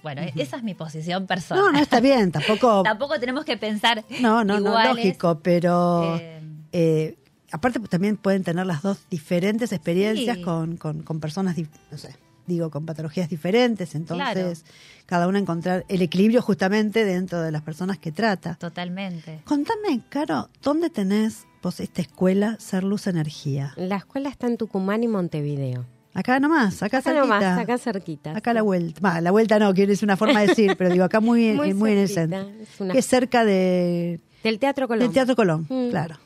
Bueno, esa es mi posición personal. No, no está bien, tampoco. Tampoco tenemos que pensar No, no, lógico, pero Eh, eh, aparte pues, también pueden tener las dos diferentes experiencias Sí. con, con, con personas, no sé, digo, con patologías diferentes, entonces cada una encontrar el equilibrio justamente dentro de las personas que trata. Totalmente. Contame, Caro, ¿dónde tenés vos esta escuela Ser Luz Energía? La escuela está en Tucumán y Montevideo. Acá nomás, acá, Acá cerquita. nomás, acá cerquita. Acá la vuelta. La vuelta no, quiero decir una forma de decir, pero digo, acá muy, Muy muy, en el centro. es una- Que es cerca de, Del Teatro Colón. del Teatro Colón, Mm. claro.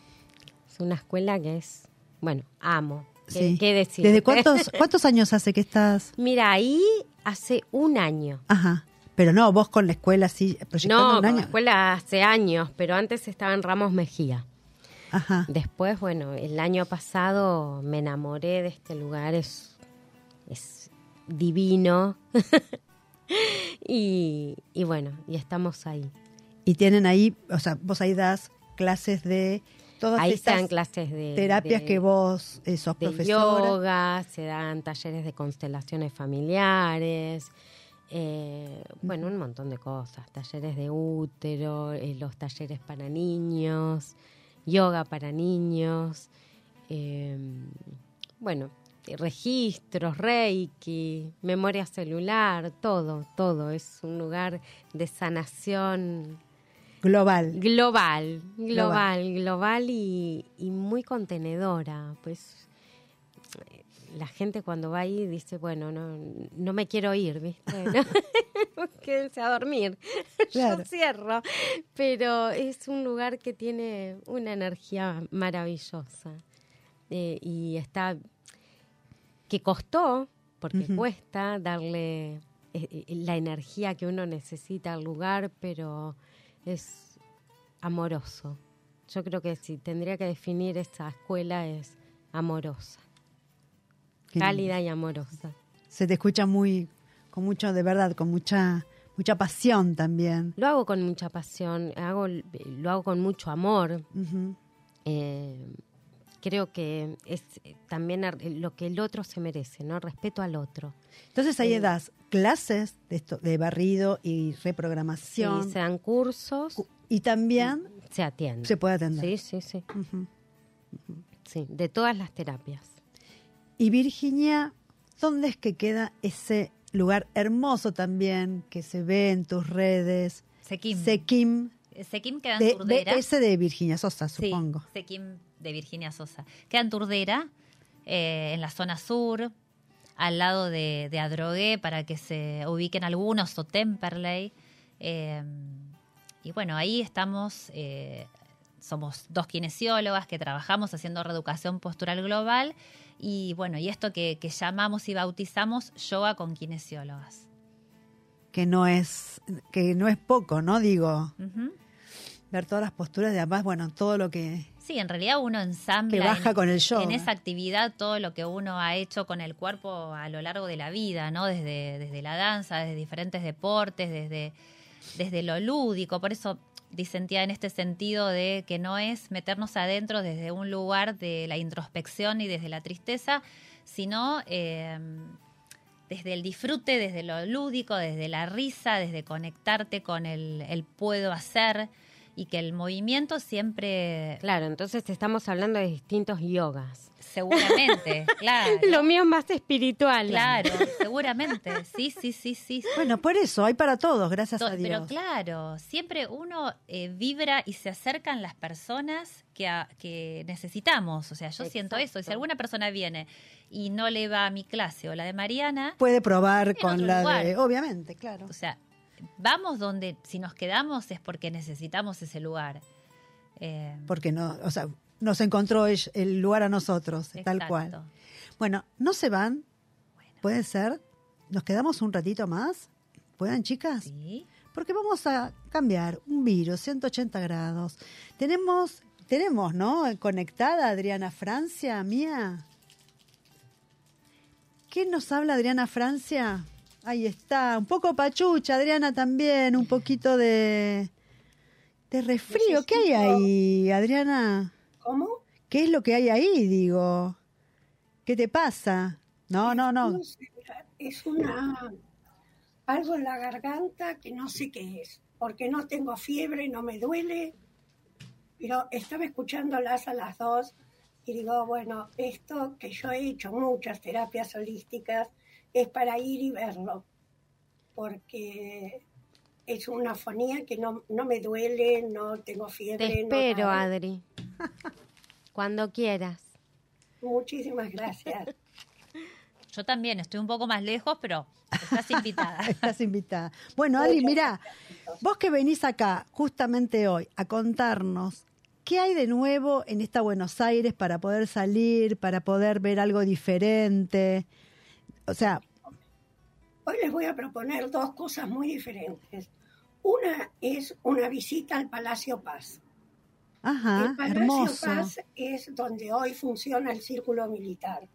Es una escuela que es, bueno, amo. ¿Qué, Sí. qué decir? ¿Desde cuántos, cuántos años hace que estás? Mira, ahí hace un año. Ajá. Pero no, vos con la escuela así, proyectando No, un con año. la escuela hace años, pero antes estaba en Ramos Mejía. Ajá. Después, bueno, el año pasado me enamoré de este lugar, es, es divino. y, y bueno, y estamos ahí. Y tienen ahí, o sea, vos ahí das clases de todas Ahí estas dan clases de terapias de- que vos eh, sos de profesora. yoga, se dan talleres de constelaciones familiares, eh, bueno, un montón de cosas, talleres de útero, eh, los talleres para niños, yoga para niños, eh, bueno, registros, reiki, memoria celular, todo, todo, es un lugar de sanación Global. Global, global, global y, y muy contenedora. Pues la gente cuando va ahí dice, bueno, no, no me quiero ir, ¿viste? ¿No? Quédense a dormir. Claro. Yo cierro. Pero es un lugar que tiene una energía maravillosa. Eh, y está que costó, porque cuesta darle eh, eh, la energía que uno necesita al lugar, pero es amoroso. Yo creo que si tendría que definir esa escuela es amorosa, Qué cálida y amorosa. Se te escucha muy, con mucho, de verdad, con mucha, mucha pasión también. Lo hago con mucha pasión, hago, lo hago con mucho amor. Eh, creo que es eh, también ar- lo que el otro se merece, ¿no? Respeto al otro. Entonces ahí Eh, das clases de, esto, de barrido y Sí, reprogramación. se dan cursos, y también se atiende. se puede atender. Sí, sí, sí. Sí, de todas las terapias. Y Virginia, ¿dónde es que queda ese lugar hermoso también que se ve en tus redes? Sequim. Sequim, Sequim queda en de, de Turdera. ese de Virginia Sosa, Sí, supongo. Sequim de Virginia Sosa. Queda en Turdera, eh, en la zona sur, al lado de, de Adrogué, para que se ubiquen algunos, o Temperley. Eh, y bueno, ahí estamos, eh, somos dos kinesiólogas que trabajamos haciendo reeducación postural global. Y bueno, y esto que, que llamamos y bautizamos yoga con kinesiólogas. Que no es, que no es poco, ¿no? Digo, ver todas las posturas de además, bueno, todo lo que Sí, en realidad uno ensambla Que baja en, con el yoga. en esa actividad todo lo que uno ha hecho con el cuerpo a lo largo de la vida, ¿no? Desde, desde la danza, desde diferentes deportes, desde, desde lo lúdico. Por eso disentía en este sentido de que no es meternos adentro desde un lugar de la introspección y desde la tristeza, sino eh, desde el disfrute, desde lo lúdico, desde la risa, desde conectarte con el, el puedo hacer y que el movimiento siempre Claro, entonces estamos hablando de distintos yogas. Seguramente, claro. Lo mío es más espiritual. Claro, seguramente. Sí, sí, sí, sí. sí. Bueno, por eso, hay para todos, gracias To- a Dios. Pero claro, siempre uno eh, vibra y se acercan las personas que, a- que necesitamos. O sea, yo siento eso. Y si alguna persona viene y no le va a mi clase o la de Mariana, Puede probar con la lugar. de. Obviamente, claro. o sea, vamos donde, si nos quedamos es porque necesitamos ese lugar. Eh, Porque no, o sea, nos encontró el, lugar a nosotros, tal cual. Bueno, no se van. ¿Puede ser? ¿Nos quedamos un ratito más? ¿Puedan, chicas? Sí. Porque vamos a cambiar un virus, 180 grados. Tenemos, tenemos, ¿no? Conectada Adriana Francia, mía. ¿Qué nos habla Adriana Francia? Ahí está, un poco pachucha, Adriana también, un poquito de, de resfrío. ¿Qué hay ahí, Adriana? ¿Cómo? ¿Qué es lo que hay ahí, digo? ¿Qué te pasa? No, no, no. Es una algo en la garganta que no sé qué es, porque no tengo fiebre, no me duele, pero estaba escuchándolas a las dos y digo, bueno, esto que yo he hecho muchas terapias holísticas es para ir y verlo, porque es una fonía que no, no me duele, no tengo fiebre. Te espero. Adri. Cuando quieras. Muchísimas gracias. Yo también estoy un poco más lejos, pero estás invitada. Estás invitada. Bueno, Adri, mira, vos que venís acá justamente hoy a contarnos qué hay de nuevo en esta Buenos Aires para poder salir, para poder ver algo diferente. O sea, Hoy les voy a proponer dos cosas muy diferentes. Una es una visita al Palacio Paz. Ajá, el Palacio hermoso. Paz es donde hoy funciona el Círculo Militar.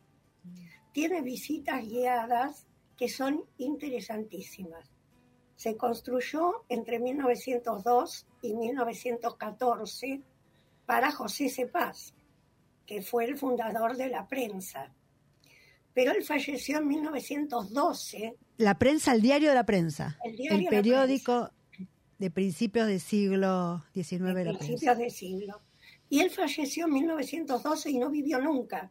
Tiene visitas guiadas que son interesantísimas. Se construyó entre 1902 y 1914 para José C. Paz, que fue el fundador de la prensa. Pero él falleció en 1912 La prensa, el diario de la prensa. El diario de la periódico de principios del siglo XIX de la principios de siglo. Y él falleció en 1912 y no vivió nunca.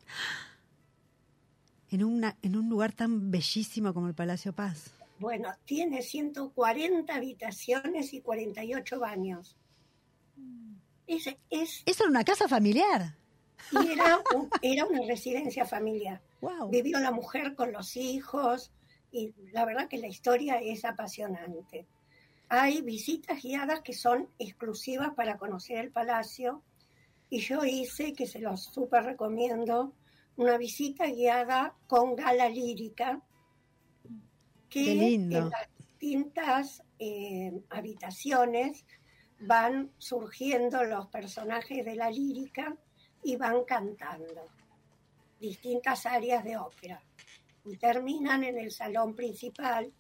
En, una, en un lugar tan bellísimo como el Palacio Paz. Bueno, tiene 140 habitaciones y 48 baños. Es, es, Eso era una casa familiar. y era, un- era una residencia familiar. Wow. Vivió la mujer con los hijos y la verdad que la historia es apasionante. Hay visitas guiadas que son exclusivas para conocer el palacio y yo hice, que se los súper recomiendo, una visita guiada con gala lírica que lindo. en las distintas eh, habitaciones van surgiendo los personajes de la lírica y van cantando distintas áreas de ópera. Y terminan en el salón principal,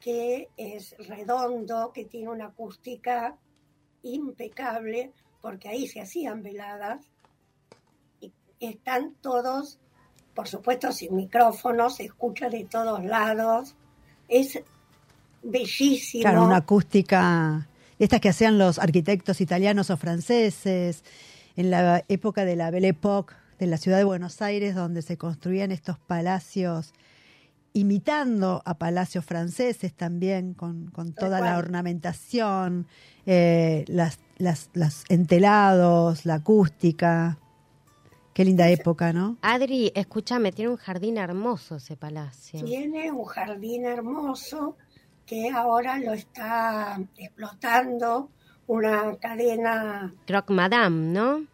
que es redondo, que tiene una acústica impecable, porque ahí se hacían veladas. Y están todos, por supuesto, sin micrófonos, se escucha de todos lados. Es bellísimo. Claro, una acústica, estas que hacían los arquitectos italianos o franceses, en la época de la Belle Époque, de la ciudad de Buenos Aires, donde se construían estos palacios, imitando a palacios franceses también, con, con toda la ornamentación, eh, las, las, las entelados, la acústica. Qué linda época, ¿no? Adri, escúchame, tiene un jardín hermoso ese palacio. Tiene un jardín hermoso que ahora lo está explotando una cadena. Croc Madame, ¿no?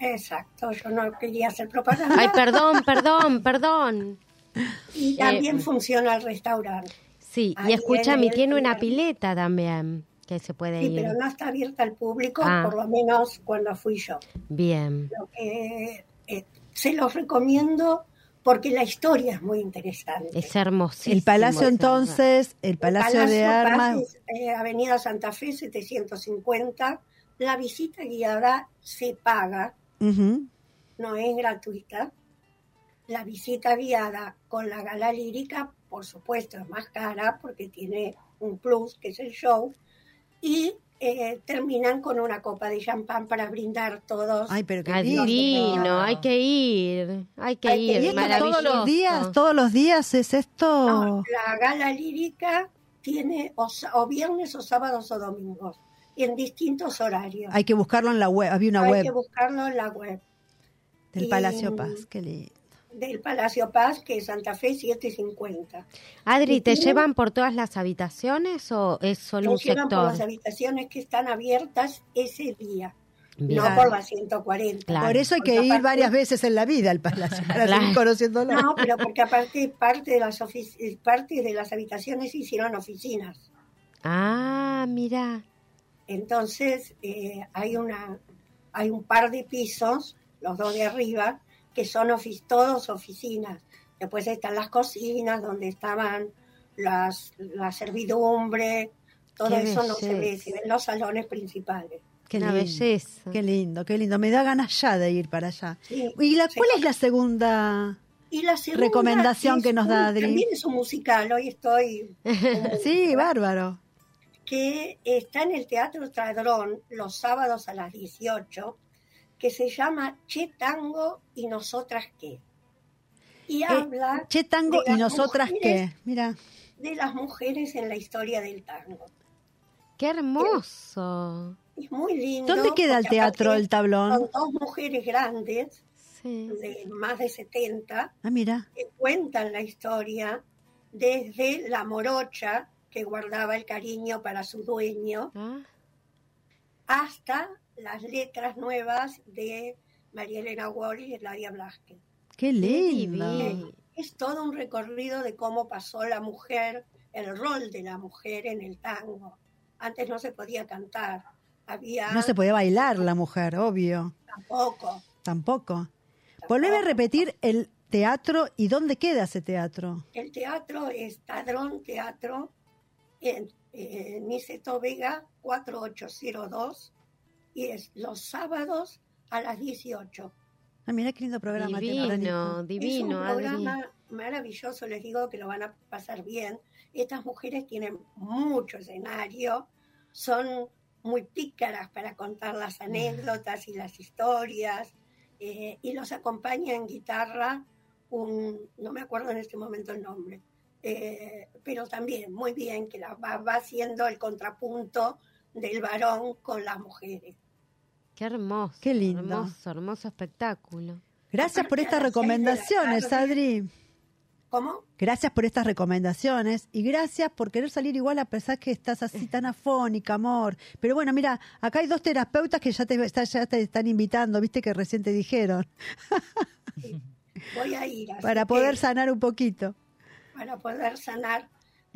Exacto, yo no quería hacer propaganda. Ay, perdón, perdón, perdón. y también eh, funciona el restaurante. Sí, Ahí y escúchame, en el- tiene una el- pileta también que se puede Sí, ir. pero no está abierta al público, Ah. por lo menos cuando fui yo. Bien. Lo que, eh, se los recomiendo porque la historia es muy interesante. Es hermosísimo. El palacio entonces, el Palacio, de Paz Armas, es, eh, Avenida Santa Fe 750. La visita guiada se paga, no es gratuita. La visita guiada con la gala lírica, por supuesto, es más cara porque tiene un plus, que es el show. Y eh, terminan con una copa de champán para brindar todos. Ay, pero qué Ah, divino, hay que ir, hay que Hay que ir, ir. ¿Y esto maravilloso. todos los días, todos los días es esto? No, la gala lírica tiene o, viernes o sábados o domingos, y en distintos horarios. Hay que buscarlo en la web, había una Hay web que buscarlo en la web del y- Palacio Paz, qué lindo. Del Palacio Paz, que es Santa Fe 750. Adri, ¿te tiene- llevan por todas las habitaciones o es solo un Funcionan por sector? las habitaciones que están abiertas ese día, Bien. no por las 140. Claro. Por eso hay que Porque ir aparte- varias veces en la vida al Palacio, para Claro. seguir conociéndolo. No, pero porque aparte parte de las ofici- eh, parte de las habitaciones se hicieron oficinas. Ah, mira. Entonces eh, hay una hay un par de pisos, los dos de arriba, que son ofi- todos oficinas. Después están las cocinas donde estaban las la servidumbre, todo eso no se ve, se ven los salones principales. Qué Una lindo, belleza. Qué lindo, qué lindo. Me da ganas ya de ir para allá. Sí. ¿Y la, Sí. cuál es la segunda? Y la segunda Recomendación es que nos da Adri. También es un musical, hoy estoy Sí, bárbaro. que está en el Teatro Tradrón los sábados a las 18, que se llama Che Tango y Nosotras Qué. Y habla Eh, Che Tango de y nosotras mujeres- qué. Mira, de las mujeres en la historia del tango. Qué hermoso. Es muy lindo. ¿dónde queda el teatro El Tablón? Son dos mujeres grandes, Sí. de más de 70, Ah, mira. que cuentan la historia desde la morocha que guardaba el cariño para su dueño, Ah, hasta las letras nuevas de María Elena Walsh y Ladia Blasque. Qué lindo. Es todo un recorrido de cómo pasó la mujer, el rol de la mujer en el tango. Antes no se podía cantar, había No se puede bailar la mujer, obvio. tampoco. Tampoco. Volveme a repetir el teatro y dónde queda ese teatro. El teatro es Tadrón Teatro en eh, Niceto Vega 4802 y es los sábados a las 18. Ah, mira qué lindo programa tiene divino, divino, es un Adri. programa maravilloso, les digo que lo van a pasar bien. Estas mujeres tienen mucho escenario, son muy pícaras para contar las anécdotas y las historias, eh, y los acompaña en guitarra un, no me acuerdo en este momento el nombre, eh, pero también muy bien, que la va, va haciendo el contrapunto del varón con las mujeres. Qué hermoso. Qué lindo. Hermoso, hermoso espectáculo. Gracias por estas recomendaciones, Adri. ¿Cómo? Gracias por estas recomendaciones y gracias por querer salir igual a pesar que estás así tan afónica, amor. Pero bueno, mira, acá hay dos terapeutas que ya te, ya te están invitando, viste que recién te dijeron, Voy a ir. así para que- poder sanar un poquito. para poder sanar,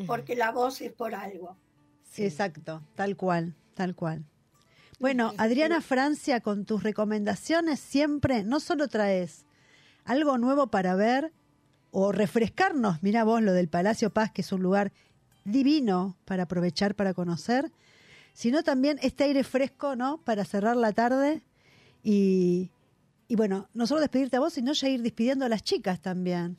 porque la voz es por algo. Exacto, tal cual, tal cual. Bueno, Adriana Francia, con tus recomendaciones siempre no solo traes algo nuevo para ver o refrescarnos, mira vos lo del Palacio Paz, que es un lugar divino para aprovechar, para conocer, sino también este aire fresco, ¿no? Para cerrar la tarde y, y bueno, no solo despedirte a vos, sino ya ir despidiendo a las chicas también.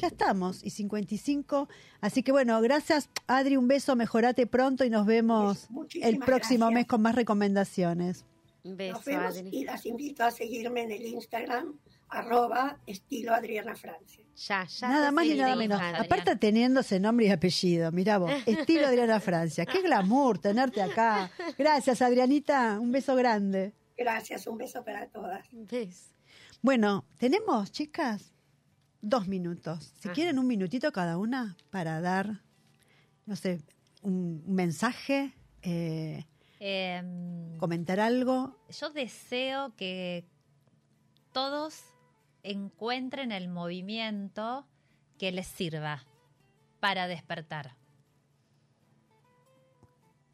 Ya estamos, y 55. Así que bueno, gracias Adri, un beso, mejorate pronto y nos vemos el próximo gracias. mes con más recomendaciones. Un Nos beso, vemos Adri. y las invito a seguirme en el Instagram, arroba estilo Adriana Francia. Ya, ya. nada más ni nada menos. Aparte teniendo ese nombre y apellido, mirá vos, estilo Adriana Francia. Qué glamour tenerte acá. Gracias Adrianita, un beso grande. Gracias, un beso para todas. ¿Ves? Bueno, tenemos, chicas, dos minutos. Si quieren un minutito cada una para dar, no sé, un un mensaje, eh, Em, comentar algo. yo deseo que todos encuentren el movimiento que les sirva para despertar,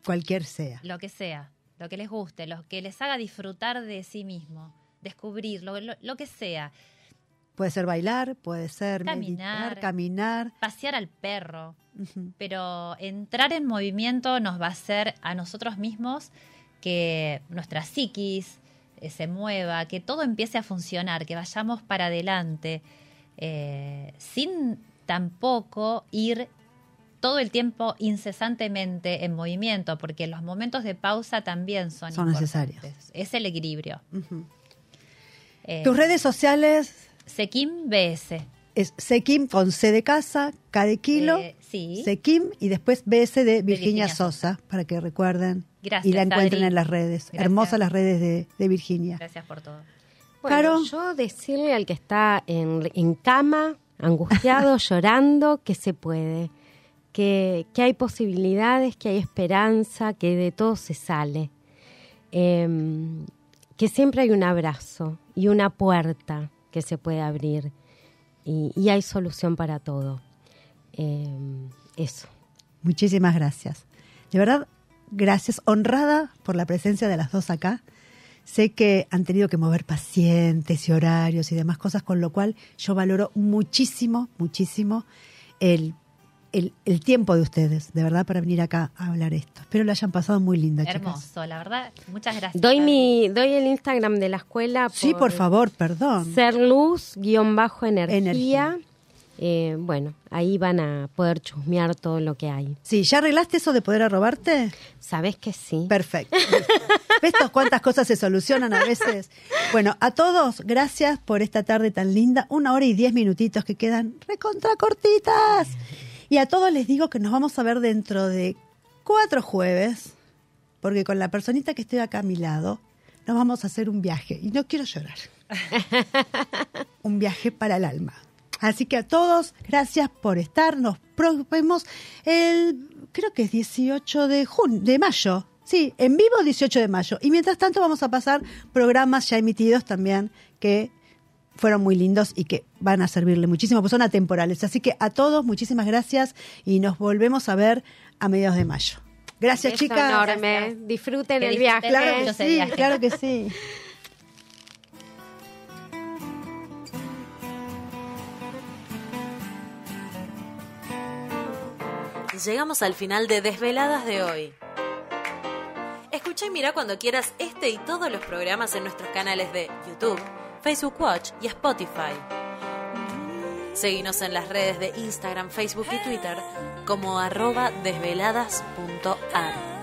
cualquier sea. lo que sea, lo que les guste, lo que les haga disfrutar de sí mismo, descubrir lo, lo- lo que sea, Puede ser bailar, puede ser Caminar. meditar, caminar. pasear al perro, pero entrar en movimiento nos va a hacer a nosotros mismos que nuestra psiquis eh, se mueva, que todo empiece a funcionar, que vayamos para adelante, eh, sin tampoco ir todo el tiempo incesantemente en movimiento, porque los momentos de pausa también son, Son necesarios. Es el equilibrio. Eh, Tus redes sociales Sekim BS. es Sekim con C de casa, K de kilo, Eh, sí. Sekim y después BS de Virginia, Virginia Sosa, para que recuerden Gracias, y la encuentren Adri. en las redes. Gracias. Hermosas las redes de, de Virginia. Gracias por todo. Bueno, Caro. yo decirle al que está en, en cama, angustiado, llorando, que se puede, que, que hay posibilidades, que hay esperanza, que de todo se sale, Em, que siempre hay un abrazo y una puerta que se puede abrir y, hay solución para todo. Em, eso. Muchísimas gracias. De verdad, gracias. Honrada por la presencia de las dos acá. Sé que han tenido que mover pacientes y horarios y demás cosas, con lo cual yo valoro muchísimo, muchísimo el, el, el tiempo de ustedes, de verdad, para venir acá a hablar esto. Espero lo hayan pasado muy linda, chicas. Hermoso, la verdad. Muchas gracias. Doy, mi, doy el Instagram de la escuela. Sí, por favor, perdón. Ser luz, guion bajo energía. Energía. Eh, bueno, ahí van a poder chusmear todo lo que hay. Sí, ¿ya arreglaste eso de poder arrobarte? ¿Sabes que sí? Perfecto. ¿Ves cuántas cosas se solucionan a veces? Bueno, a todos, gracias por esta tarde tan linda. Una hora y diez minutitos que quedan recontra cortitas. Y a todos les digo que nos vamos a ver dentro de cuatro jueves, porque con la personita que estoy acá a mi lado, nos vamos a hacer un viaje. Y no quiero llorar. un viaje para el alma. Así que a todos, gracias por estar. Nos vemos el, creo que es 18 de junio, de mayo. Sí, en vivo 18 de mayo. Y mientras tanto vamos a pasar programas ya emitidos también que fueron muy lindos y que van a servirle muchísimo, pues son atemporales. Así que a todos, muchísimas gracias y nos volvemos a ver a mediados de mayo. Gracias, chicas. enorme. Disfruten Que el disfruten viaje. Claro que sí, viaje. claro que sí. Llegamos al final de Desveladas de hoy. Escucha y mira cuando quieras este y todos los programas en nuestros canales de YouTube, Facebook Watch y Spotify. Seguinos en las redes de Instagram, Facebook y Twitter como arroba desveladas.ar.